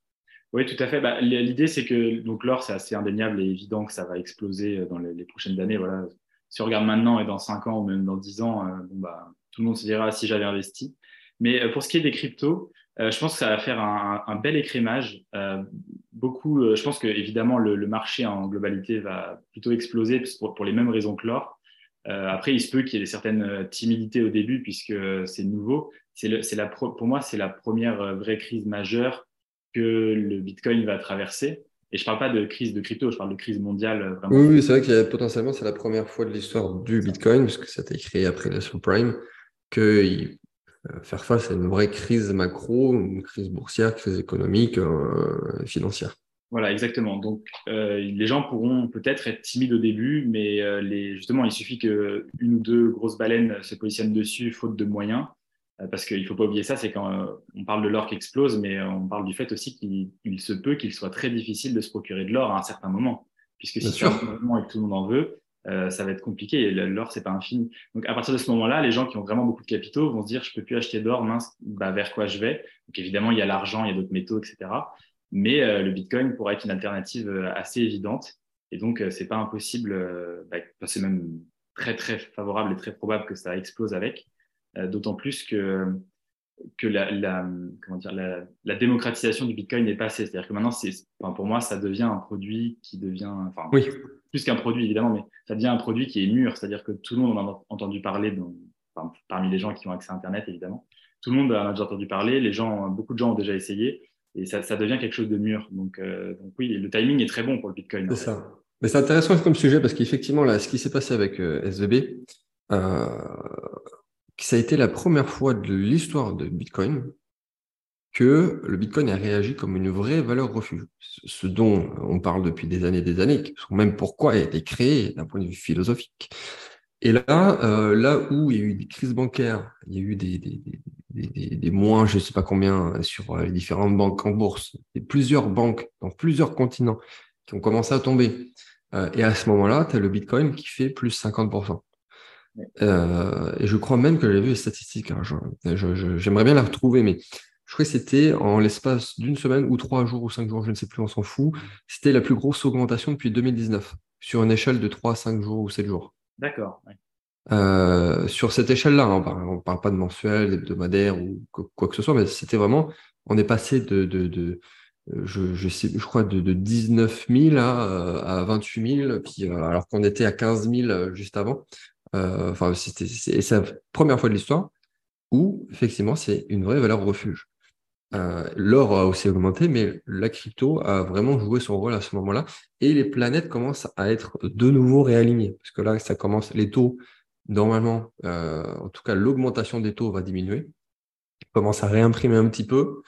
oui, tout à fait. Bah, L'idée, c'est que donc l'or, c'est assez indéniable et évident que ça va exploser dans les, les, prochaines années. Voilà. Si on regarde maintenant et dans 5 ans ou même dans 10 ans, bon, bah, tout le monde se dira si j'avais investi. Mais pour ce qui est des cryptos, euh, je pense que ça va faire un, bel écrémage. Euh, beaucoup, euh, je pense que évidemment le, marché en globalité va plutôt exploser pour, les mêmes raisons que l'or. Après, il se peut qu'il y ait certaines timidités au début puisque c'est nouveau. C'est la pour moi, c'est la première vraie crise majeure que le Bitcoin va traverser. Et je parle pas de crise de crypto, je parle de crise mondiale. Vraiment. Oui, oui c'est vrai que potentiellement c'est la première fois de l'histoire du Bitcoin, puisque ça a été créé après la subprime, qu'il faire face à une vraie crise macro, une crise boursière, crise économique, euh, financière. Voilà, exactement. Donc, euh, les gens pourront peut-être être timides au début, mais euh, les, justement, il suffit qu'une ou deux grosses baleines se positionnent dessus, faute de moyens. Euh, parce qu'il ne faut pas oublier ça, c'est quand euh, on parle de l'or qui explose, mais on parle du fait aussi qu'il se peut qu'il soit très difficile de se procurer de l'or à un certain moment. Puisque si tout le monde en veut, euh, ça va être compliqué et l'or c'est pas infini. Donc à partir de ce moment-là, les gens qui ont vraiment beaucoup de capitaux vont se dire je peux plus acheter d'or, mince, bah, vers quoi je vais? Donc évidemment il y a l'argent, il y a d'autres métaux, etc. Mais euh, le Bitcoin pourrait être une alternative euh, assez évidente et donc euh, c'est pas impossible, bah, c'est même très très favorable et très probable que ça explose avec. D'autant plus que que la, la, comment dire, la, la démocratisation du Bitcoin n'est pas assez. C'est-à-dire que maintenant, c'est, enfin, pour moi, ça devient un produit qui devient, enfin, oui plus qu'un produit évidemment, mais ça devient un produit qui est mûr, c'est-à-dire que tout le monde en a entendu parler, parmi les gens qui ont accès à Internet évidemment. Tout le monde en a déjà entendu parler, les gens, beaucoup de gens ont déjà essayé, et ça, ça devient quelque chose de mûr. Donc, euh, donc, oui, le timing est très bon pour le Bitcoin. C'est ça. Mais c'est intéressant comme sujet parce qu'effectivement, là, ce qui s'est passé avec euh, SVB, euh, ça a été la première fois de l'histoire de Bitcoin que le Bitcoin a réagi comme une vraie valeur refuge. Ce dont on parle depuis des années et des années, même pourquoi il a été créé d'un point de vue philosophique. Et là, euh, là où il y a eu des crises bancaires, il y a eu des, des, des, des moins, je ne sais pas combien, sur les différentes banques en bourse, et plusieurs banques dans plusieurs continents qui ont commencé à tomber. Euh, et à ce moment-là, tu as le Bitcoin qui fait plus 50%. Euh, et je crois même que j'avais vu les statistiques. Hein, j'aimerais bien la retrouver, mais crois que c'était en l'espace d'une semaine ou trois jours ou cinq jours, je ne sais plus, on s'en fout. C'était la plus grosse augmentation depuis 2019, sur une échelle de 3, 5 jours ou 7 jours. D'accord. Euh, sur cette échelle-là, hein, on ne parle pas de mensuel, d'hebdomadaire ou quoi que ce soit, mais c'était vraiment, on est passé de, de, de je, je, sais, je crois, de, de 19 000 à, à 28 000, puis, euh, alors qu'on était à 15 000 juste avant. Euh, enfin, c'était, c'est la première fois de l'histoire où, effectivement, c'est une vraie valeur refuge. Euh, l'or a aussi augmenté, mais la crypto a vraiment joué son rôle à ce moment-là. Et les planètes commencent à être de nouveau réalignées. Parce que là, ça commence, les taux, normalement, euh, en tout cas, l'augmentation des taux va diminuer. commence à réimprimer un petit peu.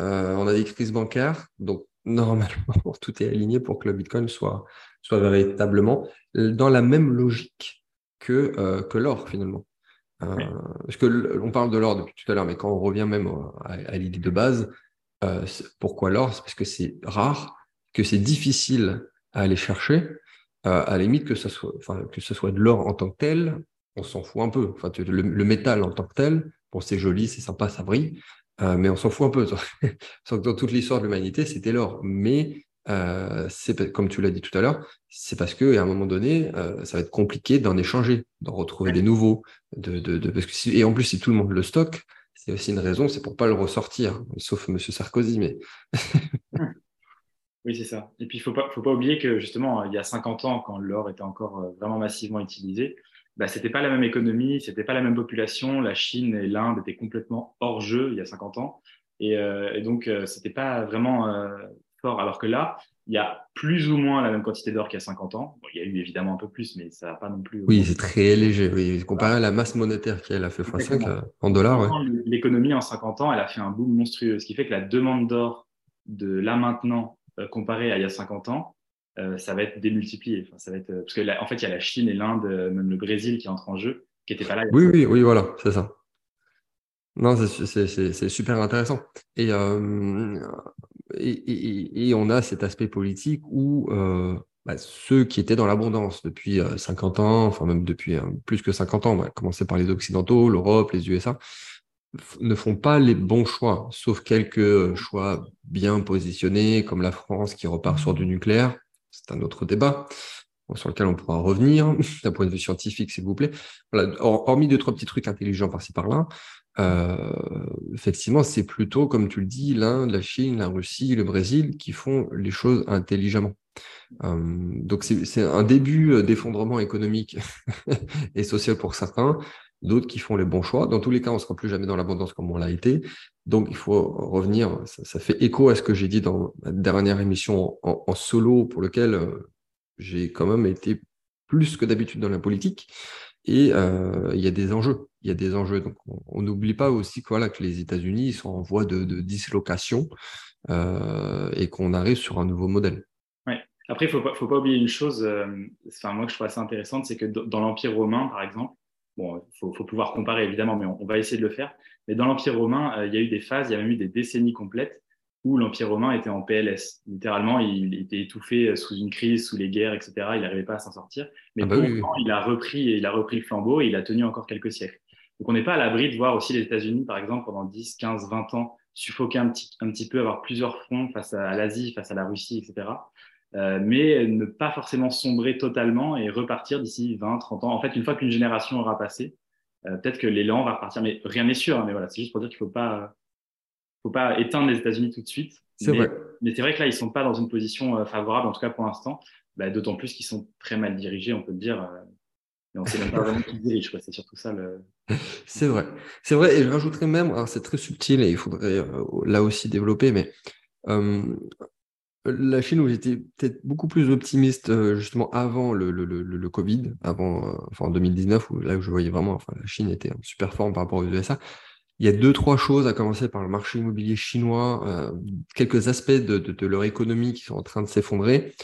Euh, on a des crises bancaires. Donc, normalement, tout est aligné pour que le Bitcoin soit, soit véritablement dans la même logique que, que l'or, finalement. Euh, parce que on parle de l'or depuis tout à l'heure, mais quand on revient même à, l'idée de base, euh, pourquoi l'or? C'est parce que c'est rare, que c'est difficile à aller chercher. Euh, à la limite que ce soit, enfin, que ce soit de l'or en tant que tel, on s'en fout un peu. Enfin, le, le, métal en tant que tel, bon, c'est joli, c'est sympa, ça brille, euh, mais on s'en fout un peu. Sauf que dans toute l'histoire de l'humanité, c'était l'or. Mais euh, c'est comme tu l'as dit tout à l'heure, c'est parce qu'à un moment donné, euh, ça va être compliqué d'en échanger, d'en retrouver des nouveaux. De, parce que et en plus, si tout le monde le stocke, c'est aussi une raison, c'est pour pas le ressortir, sauf Monsieur Sarkozy. Mais oui, c'est ça. Et puis, il faut pas, faut pas oublier que justement, il y a 50 ans, quand l'or était encore euh, vraiment massivement utilisé, bah, c'était pas la même économie, c'était pas la même population. La Chine et l'Inde étaient complètement hors jeu il y a 50 ans. Et, donc, euh, c'était pas vraiment fort. Alors que là, il y a plus ou moins la même quantité d'or qu'il y a 50 ans. il y a eu évidemment un peu plus, mais ça n'a pas non plus. Oui, c'est très léger. Oui. Comparé à la masse monétaire qui a fait x5 euh, en dollars. L'économie en 50 ans, elle a fait un boom monstrueux. Ce qui fait que la demande d'or de là maintenant, euh, comparée à il y a 50 ans, euh, ça va être démultiplié. Enfin, ça va être, parce qu'en en fait, il y a la Chine et l'Inde, même le Brésil qui entrent en jeu, qui n'étaient pas là. Oui, oui, oui, voilà, c'est ça. Non, c'est super intéressant. Et et, on a cet aspect politique où euh, bah, ceux qui étaient dans l'abondance depuis 50 euh, ans, enfin même depuis euh, plus que 50 ans, on par les Occidentaux, l'Europe, les USA, ne font pas les bons choix, sauf quelques choix bien positionnés, comme la France qui repart sur du nucléaire. C'est un autre débat sur lequel on pourra revenir d'un point de vue scientifique, s'il vous plaît. Voilà, hormis deux, trois petits trucs intelligents par-ci par-là, euh, effectivement, c'est plutôt, comme tu le dis, l'Inde, la Chine, la Russie, le Brésil qui font les choses intelligemment. Euh, donc c'est un début d'effondrement économique et social pour certains, d'autres qui font les bons choix. Dans tous les cas, on ne sera plus jamais dans l'abondance comme on l'a été. Donc il faut revenir, ça, fait écho à ce que j'ai dit dans ma dernière émission en, solo, pour lequel euh, j'ai quand même été plus que d'habitude dans la politique. Et euh, il y a des enjeux. Il y a des enjeux. Donc, on n'oublie pas aussi que, voilà, que les États-Unis sont en voie de, dislocation euh, et qu'on arrive sur un nouveau modèle. Ouais. Après, il ne faut pas, oublier une chose, euh, enfin, moi que je trouve assez intéressante, c'est que dans l'Empire romain, par exemple, bon, il faut, faut, pouvoir comparer évidemment, mais on, on, va essayer de le faire. Mais dans l'Empire romain, il y a eu des phases, il y a même eu des décennies complètes où l'Empire romain était en PLS. Littéralement, il était étouffé sous une crise, sous les guerres, etc. Il n'arrivait pas à s'en sortir. Mais ah bah il a repris, il a repris le flambeau et il a tenu encore quelques siècles. Donc, on n'est pas à l'abri de voir aussi les États-Unis, par exemple, pendant 10, 15, 20 ans, suffoquer un petit, un petit peu, avoir plusieurs fronts face à, l'Asie, face à la Russie, etc. Euh, mais ne pas forcément sombrer totalement et repartir d'ici 20, 30 ans. En fait, une fois qu'une génération aura passé, euh, peut-être que l'élan va repartir. Mais rien n'est sûr. Hein, mais voilà, c'est juste pour dire qu'il ne faut pas faut pas éteindre les États-unis tout de suite. C'est vrai. Mais c'est vrai que là, ils sont pas dans une position euh, favorable, en tout cas pour l'instant. bah, d'autant plus qu'ils sont très mal dirigés, on peut le dire. mais on sait même pas vraiment qui dirige, c'est surtout ça le. C'est vrai, c'est vrai, et je rajouterais même, c'est très subtil et il faudrait là aussi développer, mais la Chine où j'étais peut-être beaucoup plus optimiste euh, justement avant le, le, le, Covid, avant, euh, enfin en 2019, où là où je voyais vraiment, enfin la Chine était en super forme par rapport aux USA. Il y a deux, trois choses, à commencer par le marché immobilier chinois, euh, quelques aspects de, leur économie qui sont en train de s'effondrer.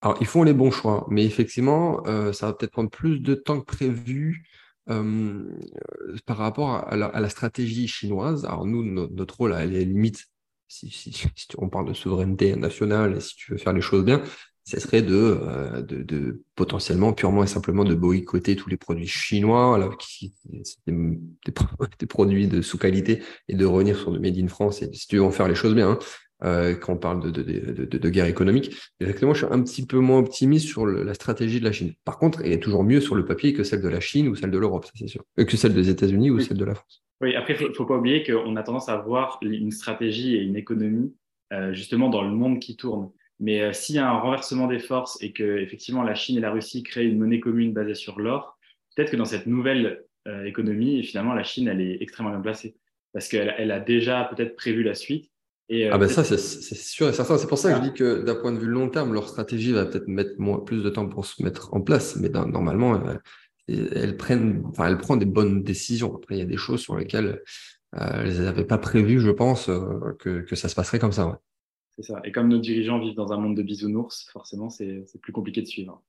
Alors, ils font les bons choix, mais effectivement, ça va peut-être prendre plus de temps que prévu par rapport à la, à la, stratégie chinoise. Alors, nous, notre rôle, elle est limite si, on parle de souveraineté nationale et si tu veux faire les choses bien, ce serait de, euh, de, potentiellement purement et simplement de boycotter tous les produits chinois, alors qui des, des, produits de sous-qualité, et de revenir sur le Made in France, et si tu veux en faire les choses bien, hein, euh, quand on parle de, de, guerre économique. Exactement, je suis un petit peu moins optimiste sur la stratégie de la Chine. Par contre, elle est toujours mieux sur le papier que celle de la Chine ou celle de l'Europe, ça c'est sûr. Euh, que celle des États-Unis ou celle de la France. Oui, après, il ne faut, pas oublier qu'on a tendance à voir une stratégie et une économie justement dans le monde qui tourne. Mais euh, s'il y a un renversement des forces et que effectivement la Chine et la Russie créent une monnaie commune basée sur l'or, peut-être que dans cette nouvelle euh, économie, finalement, la Chine, elle est extrêmement bien placée parce qu'elle elle a déjà peut-être prévu la suite. Et, ah ben ça, c'est sûr et certain. C'est pour ça que je dis que d'un point de vue long terme, leur stratégie va peut-être mettre moins, plus de temps pour se mettre en place. Mais normalement, elles prennent, enfin, elles prennent des bonnes décisions. Après, il y a des choses sur lesquelles euh, elles n'avaient pas prévu, je pense, euh, que, que, ça se passerait comme ça. Ouais. C'est ça. Et comme nos dirigeants vivent dans un monde de bisounours, forcément, c'est plus compliqué de suivre.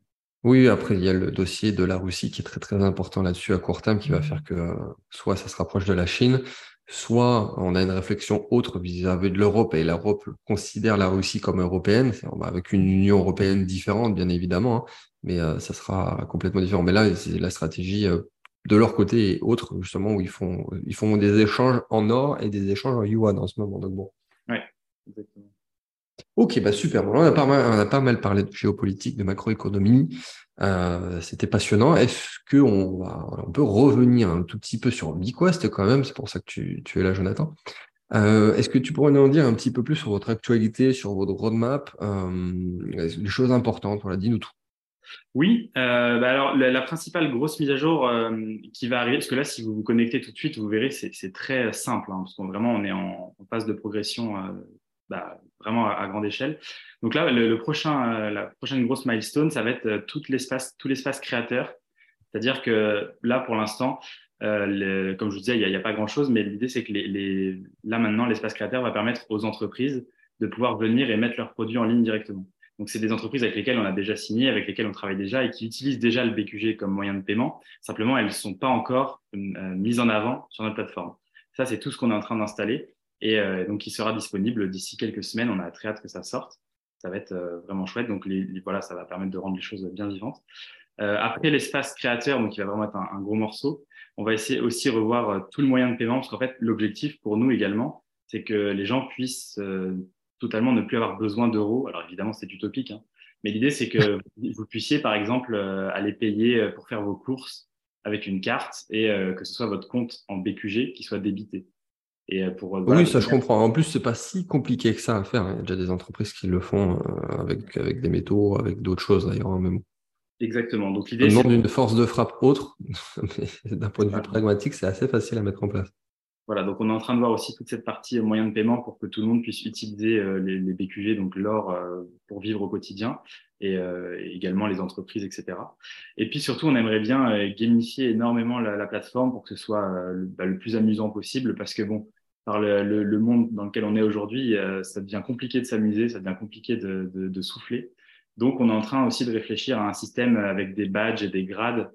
Oui, après, il y a le dossier de la Russie qui est très, très important là-dessus à court terme, qui va faire que euh, soit ça se rapproche de la Chine, soit on a une réflexion autre vis-à-vis de l'Europe et l'Europe considère la Russie comme européenne, avec une Union européenne différente, bien évidemment, hein, mais euh, ça sera complètement différent. Mais là, c'est la stratégie euh, de leur côté et autre, justement, où ils font, ils font des échanges en or et des échanges en yuan en ce moment. Donc bon. Ouais, exactement. Ok, bah super. on, a pas mal, on a pas mal parlé de géopolitique, de macroéconomie. Euh, C'était passionnant. Est-ce qu'on on peut revenir un tout petit peu sur BeQuest quand même? C'est pour ça que tu, es là, Jonathan. Euh, Est-ce que tu pourrais nous en dire un petit peu plus sur votre actualité, sur votre roadmap, euh, les choses importantes Voilà, dis-nous tout. Oui, euh, bah alors la, principale grosse mise à jour qui va arriver, parce que là, si vous vous connectez tout de suite, vous verrez, c'est très simple, hein, parce qu'on vraiment on est en, phase de progression bah, vraiment à, grande échelle. Donc là, le, prochain, la prochaine grosse milestone, ça va être tout l'espace, tout l'espace créateur. C'est-à-dire que là, pour l'instant, comme je vous disais, il n'y a, pas grand-chose, mais l'idée, c'est que là maintenant, l'espace créateur va permettre aux entreprises de pouvoir venir et mettre leurs produits en ligne directement. Donc, c'est des entreprises avec lesquelles on a déjà signé, avec lesquelles on travaille déjà et qui utilisent déjà le BQG comme moyen de paiement. Simplement, elles ne sont pas encore euh, mises en avant sur notre plateforme. Ça, c'est tout ce qu'on est en train d'installer. Et euh, donc, il sera disponible d'ici quelques semaines. On a très hâte que ça sorte. Ça va être euh, vraiment chouette. Donc, les, voilà, ça va permettre de rendre les choses bien vivantes. après, l'espace créateur, donc il va vraiment être un, un, gros morceau. On va essayer aussi revoir tout le moyen de paiement parce qu'en fait, l'objectif pour nous également, c'est que les gens puissent totalement ne plus avoir besoin d'euros. Alors évidemment, c'est utopique, hein. mais l'idée, c'est que vous puissiez, par exemple, euh, aller payer euh, pour faire vos courses avec une carte et euh, que ce soit votre compte en BQG qui soit débité. Et pour, oui, ça je comprends. En plus, c'est pas si compliqué que ça à faire. Il y a déjà des entreprises qui le font avec, avec des métaux, avec d'autres choses d'ailleurs. Hein, même. Exactement. Donc l'idée, c'est d'une force de frappe autre, mais d'un point de vue pragmatique, c'est assez facile à mettre en place. Voilà, donc on est en train de voir aussi toute cette partie moyen de paiement pour que tout le monde puisse utiliser euh, les, les, BQG, donc l'or, euh, pour vivre au quotidien, et, euh, également les entreprises, etc. Et puis surtout, on aimerait bien gamifier énormément la, la, plateforme pour que ce soit bah, le plus amusant possible, parce que bon, par le, le, monde dans lequel on est aujourd'hui, ça devient compliqué de s'amuser, ça devient compliqué de, de, de, souffler. Donc, on est en train aussi de réfléchir à un système avec des badges et des grades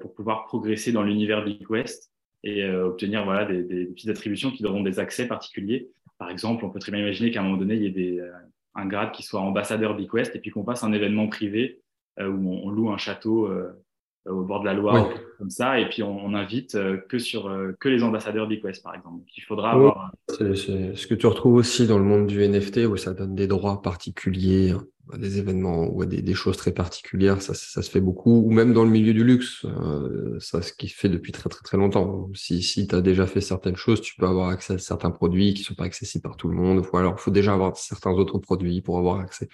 pour pouvoir progresser dans l'univers BigQuest et euh, obtenir voilà, des, des, petites attributions qui donneront des accès particuliers. Par exemple, on peut très bien imaginer qu'à un moment donné, il y ait des, euh, un grade qui soit ambassadeur BeQuest et puis qu'on passe un événement privé euh, où on, loue un château au bord de la Loire, comme ça, et puis on, on invite que sur que les ambassadeurs BeQuest, par exemple. Donc, il faudra avoir. C'est ce que tu retrouves aussi dans le monde du NFT où ça donne des droits particuliers hein des événements ou à des, choses très particulières, ça, ça, se fait beaucoup, ou même dans le milieu du luxe, euh, ça ce qui fait depuis très très très longtemps. Si, si tu as déjà fait certaines choses, tu peux avoir accès à certains produits qui sont pas accessibles par tout le monde, ou alors il faut déjà avoir certains autres produits pour avoir accès.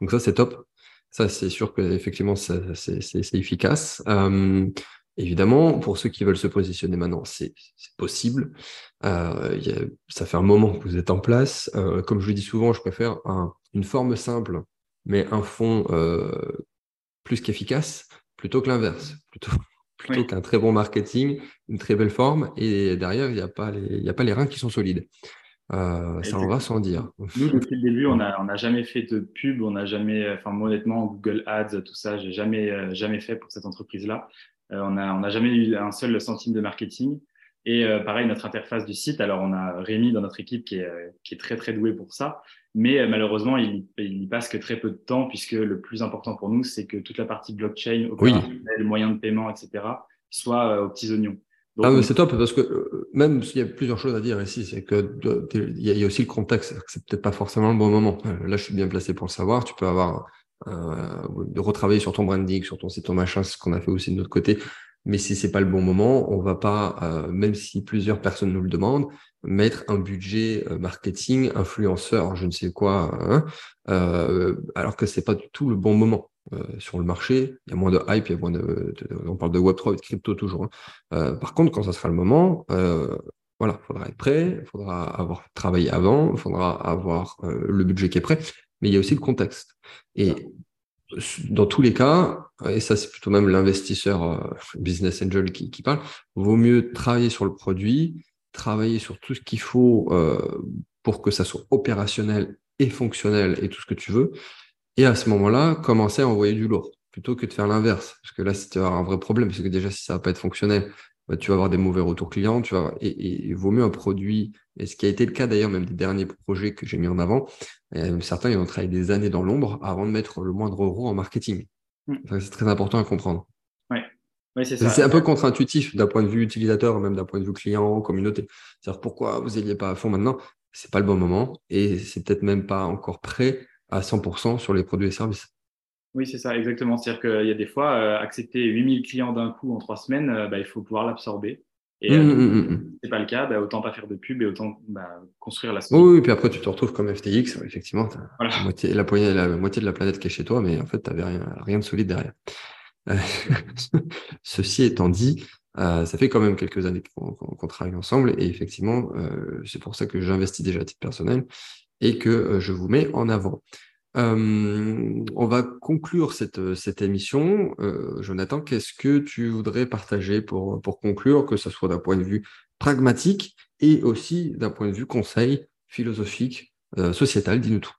Donc ça c'est top. Ça, c'est sûr que effectivement, c'est efficace. Euh, évidemment, pour ceux qui veulent se positionner maintenant, c'est possible. Euh, y a, ça fait un moment que vous êtes en place. Euh, comme je le dis souvent, je préfère un, une forme simple, mais un fond euh, plus qu'efficace, plutôt que l'inverse. Plutôt, plutôt qu'un très bon marketing, une très belle forme, et derrière, il n'y a, pas les, a pas les reins qui sont solides. Euh, ça en va sans dire. Nous, depuis le début, on n'a on a jamais fait de pub, on n'a jamais, enfin, honnêtement, Google Ads, tout ça, j'ai jamais, euh, jamais fait pour cette entreprise-là. Euh, on n'a on a jamais eu un seul centime de marketing. Et euh, pareil, notre interface du site, alors on a Rémi dans notre équipe qui est, qui est très, très doué pour ça. Mais malheureusement, il, il y passe que très peu de temps puisque le plus important pour nous, c'est que toute la partie blockchain, opérationnel, moyens de paiement, etc., soit aux petits oignons ah, c'est top parce que euh, même s'il y a plusieurs choses à dire ici, c'est que il y, a aussi le contexte. C'est peut-être pas forcément le bon moment. Euh, là, je suis bien placé pour le savoir. Tu peux avoir euh, de retravailler sur ton branding, sur ton site, ton machin, c'est ce qu'on a fait aussi de notre côté. Mais si c'est pas le bon moment, on va pas, euh, même si plusieurs personnes nous le demandent, mettre un budget marketing, influenceur, je ne sais quoi, hein, alors que c'est pas du tout le bon moment. Euh, sur le marché, il y a moins de hype, il y a moins de, on parle de Web3 et de crypto toujours. Hein. Euh, par contre, quand ça sera le moment, euh, voilà, il faudra être prêt, il faudra avoir travaillé avant, il faudra avoir le budget qui est prêt, mais il y a aussi le contexte. Et dans tous les cas, et ça c'est plutôt même l'investisseur business angel qui, qui, parle, vaut mieux travailler sur le produit, travailler sur tout ce qu'il faut pour que ça soit opérationnel et fonctionnel et tout ce que tu veux, et à ce moment-là, commencer à envoyer du lourd plutôt que de faire l'inverse. Parce que là, c'est un vrai problème, parce que déjà, si ça va pas être fonctionnel, bah, tu vas avoir des mauvais retours clients, tu vas et, il vaut mieux un produit, et ce qui a été le cas d'ailleurs même des derniers projets que j'ai mis en avant, certains ils ont travaillé des années dans l'ombre avant de mettre le moindre euro en marketing. Mm. C'est très important à comprendre. Oui. c'est un peu contre-intuitif d'un point de vue utilisateur, même d'un point de vue client, communauté. C'est-à-dire pourquoi vous n'ayez pas à fond maintenant? C'est pas le bon moment et c'est peut-être même pas encore prêt à 100% sur les produits et services. Oui, c'est ça, exactement. C'est-à-dire qu'il y a des fois, euh, accepter 8000 clients d'un coup en trois semaines, euh, bah, il faut pouvoir l'absorber. Et mmh, euh, mmh, mmh, c'est pas le cas, bah, autant pas faire de pub et autant bah, construire la société. Oui, et puis après, tu te retrouves comme FTX. Effectivement, la, moitié, la, la, moitié de la planète qui est chez toi, mais en fait, tu n'avais rien, rien de solide derrière. Ceci étant dit, ça fait quand même quelques années qu'on travaille ensemble et effectivement, c'est pour ça que j'investis déjà à titre personnel et que euh, je vous mets en avant. Euh, on va conclure cette, cette émission. Euh, Jonathan, qu'est-ce que tu voudrais partager pour, pour conclure, que ce soit d'un point de vue pragmatique et aussi d'un point de vue conseil philosophique, sociétal Dis-nous tout.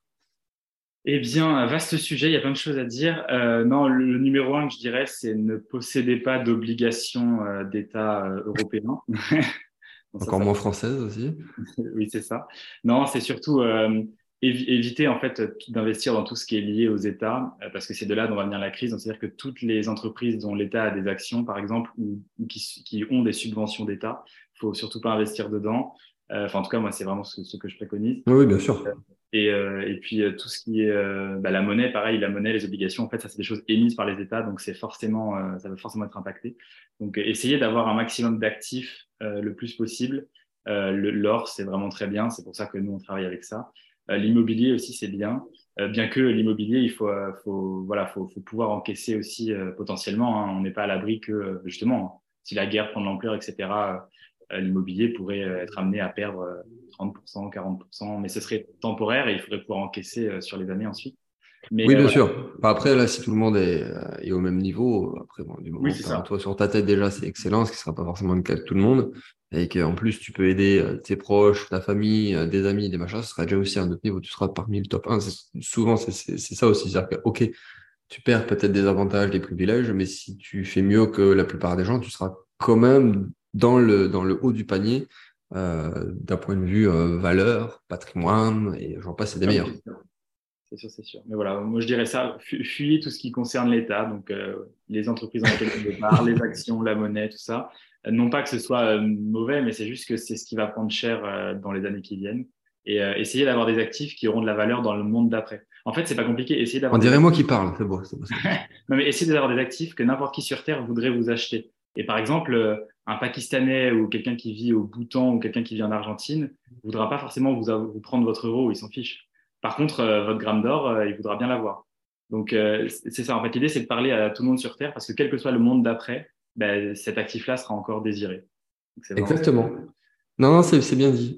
Eh bien, vaste sujet, il y a plein de choses à dire. non, le, numéro un je dirais, c'est ne possédez pas d'obligations d'État européen. Encore moins française aussi. oui, c'est ça. Non, c'est surtout euh, éviter en fait d'investir dans tout ce qui est lié aux États, euh, parce que c'est de là dont va venir la crise. C'est-à-dire que toutes les entreprises dont l'État a des actions, par exemple, ou, qui, ont des subventions d'État, il faut surtout pas investir dedans. Euh, enfin, en tout cas, moi, c'est vraiment ce, que je préconise. Oui, bien sûr. Et, et puis tout ce qui est bah, la monnaie, pareil, la monnaie, les obligations, en fait, ça c'est des choses émises par les États, donc c'est forcément, ça va forcément être impacté. Donc, essayez d'avoir un maximum d'actifs euh, le plus possible. Euh, l'or, c'est vraiment très bien. C'est pour ça que nous, on travaille avec ça. Euh, l'immobilier aussi, c'est bien. bien que l'immobilier, il faut, faut, voilà, faut, faut pouvoir encaisser aussi potentiellement. Hein. On n'est pas à l'abri que, justement, si la guerre prend de l'ampleur, etc., l'immobilier pourrait être amené à perdre 30%, 40%, mais ce serait temporaire et il faudrait pouvoir encaisser sur les années ensuite oui, bien sûr. Après, là, si tout le monde est, euh, est au même niveau, après, bon, du moment où toi sur ta tête déjà, c'est excellent, ce qui ne sera pas forcément le cas de tout le monde. Et qu'en plus, tu peux aider euh, tes proches, ta famille, euh, des amis, des machins, ce sera déjà aussi un autre niveau. Tu seras parmi le top 1. Souvent, c'est ça aussi. C'est-à-dire que, OK, tu perds peut-être des avantages, des privilèges, mais si tu fais mieux que la plupart des gens, tu seras quand même dans le, dans le haut du panier d'un point de vue valeur, patrimoine, et j'en passe, c'est des ah meilleurs. C'est sûr, c'est sûr. Mais voilà, moi je dirais ça, fuyez tout ce qui concerne l'État, donc euh, les entreprises dans lesquelles on parle, les actions, la monnaie, tout ça. Euh, non pas que ce soit euh, mauvais, mais c'est juste que c'est ce qui va prendre cher dans les années qui viennent. Et essayez d'avoir des actifs qui auront de la valeur dans le monde d'après. En fait, c'est pas compliqué. Essayez d'avoir. On dirait moi qui parle, c'est beau. non, mais essayez d'avoir des actifs que n'importe qui sur Terre voudrait vous acheter. Et par exemple, un Pakistanais ou quelqu'un qui vit au Bhoutan ou quelqu'un qui vit en Argentine voudra pas forcément vous, vous prendre votre euro, il s'en fiche. Par contre, euh, votre gramme d'or, euh, il voudra bien l'avoir. Donc, c'est ça. En fait, l'idée, c'est de parler à tout le monde sur Terre parce que quel que soit le monde d'après, ben, cet actif-là sera encore désiré. Exactement. Non, non c'est bien dit.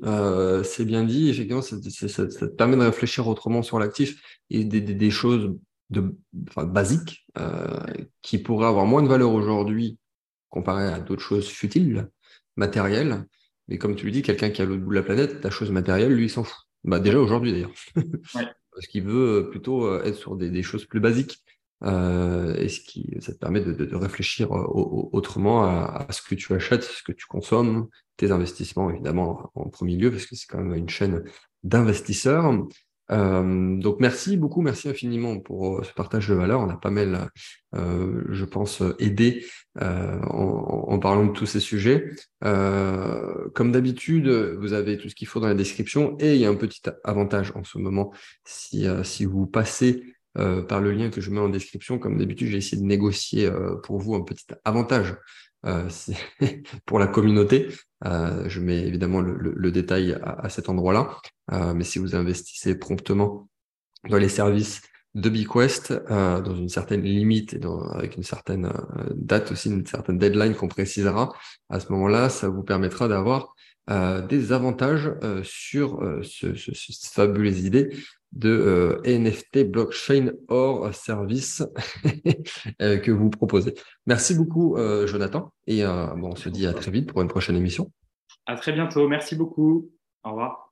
c'est bien dit. Effectivement, ça, te permet de réfléchir autrement sur l'actif et des, choses de, basiques qui pourraient avoir moins de valeur aujourd'hui comparé à d'autres choses futiles, matérielles. Mais comme tu le dis, quelqu'un qui à l'autre bout de la planète, la chose matérielle, lui, il s'en fout. Bah, déjà aujourd'hui d'ailleurs. Parce qu'il veut plutôt euh, être sur des, choses plus basiques. Euh, et ce qui, ça te permet de, réfléchir euh, autrement à, ce que tu achètes, ce que tu consommes, tes investissements évidemment en premier lieu, parce que c'est quand même une chaîne d'investisseurs. Euh, donc merci beaucoup, merci infiniment pour euh, ce partage de valeur. On a pas mal, euh, je pense, aidé en, parlant de tous ces sujets. comme d'habitude, vous avez tout ce qu'il faut dans la description et il y a un petit avantage en ce moment si, si vous passez par le lien que je mets en description. Comme d'habitude, j'ai essayé de négocier pour vous un petit avantage euh, pour la communauté. Euh, je mets évidemment le, détail à, cet endroit-là. Euh, mais si vous investissez promptement dans les services de BeQuest, dans une certaine limite et avec une certaine date aussi, une certaine deadline qu'on précisera, à ce moment-là, ça vous permettra d'avoir des avantages sur ce, ce, cette fabuleuse idée de euh, NFT, blockchain hors service euh, que vous proposez. Merci beaucoup, euh, Jonathan. Et bon, on se dit à très vite pour une prochaine émission. À très bientôt. Merci beaucoup. Au revoir.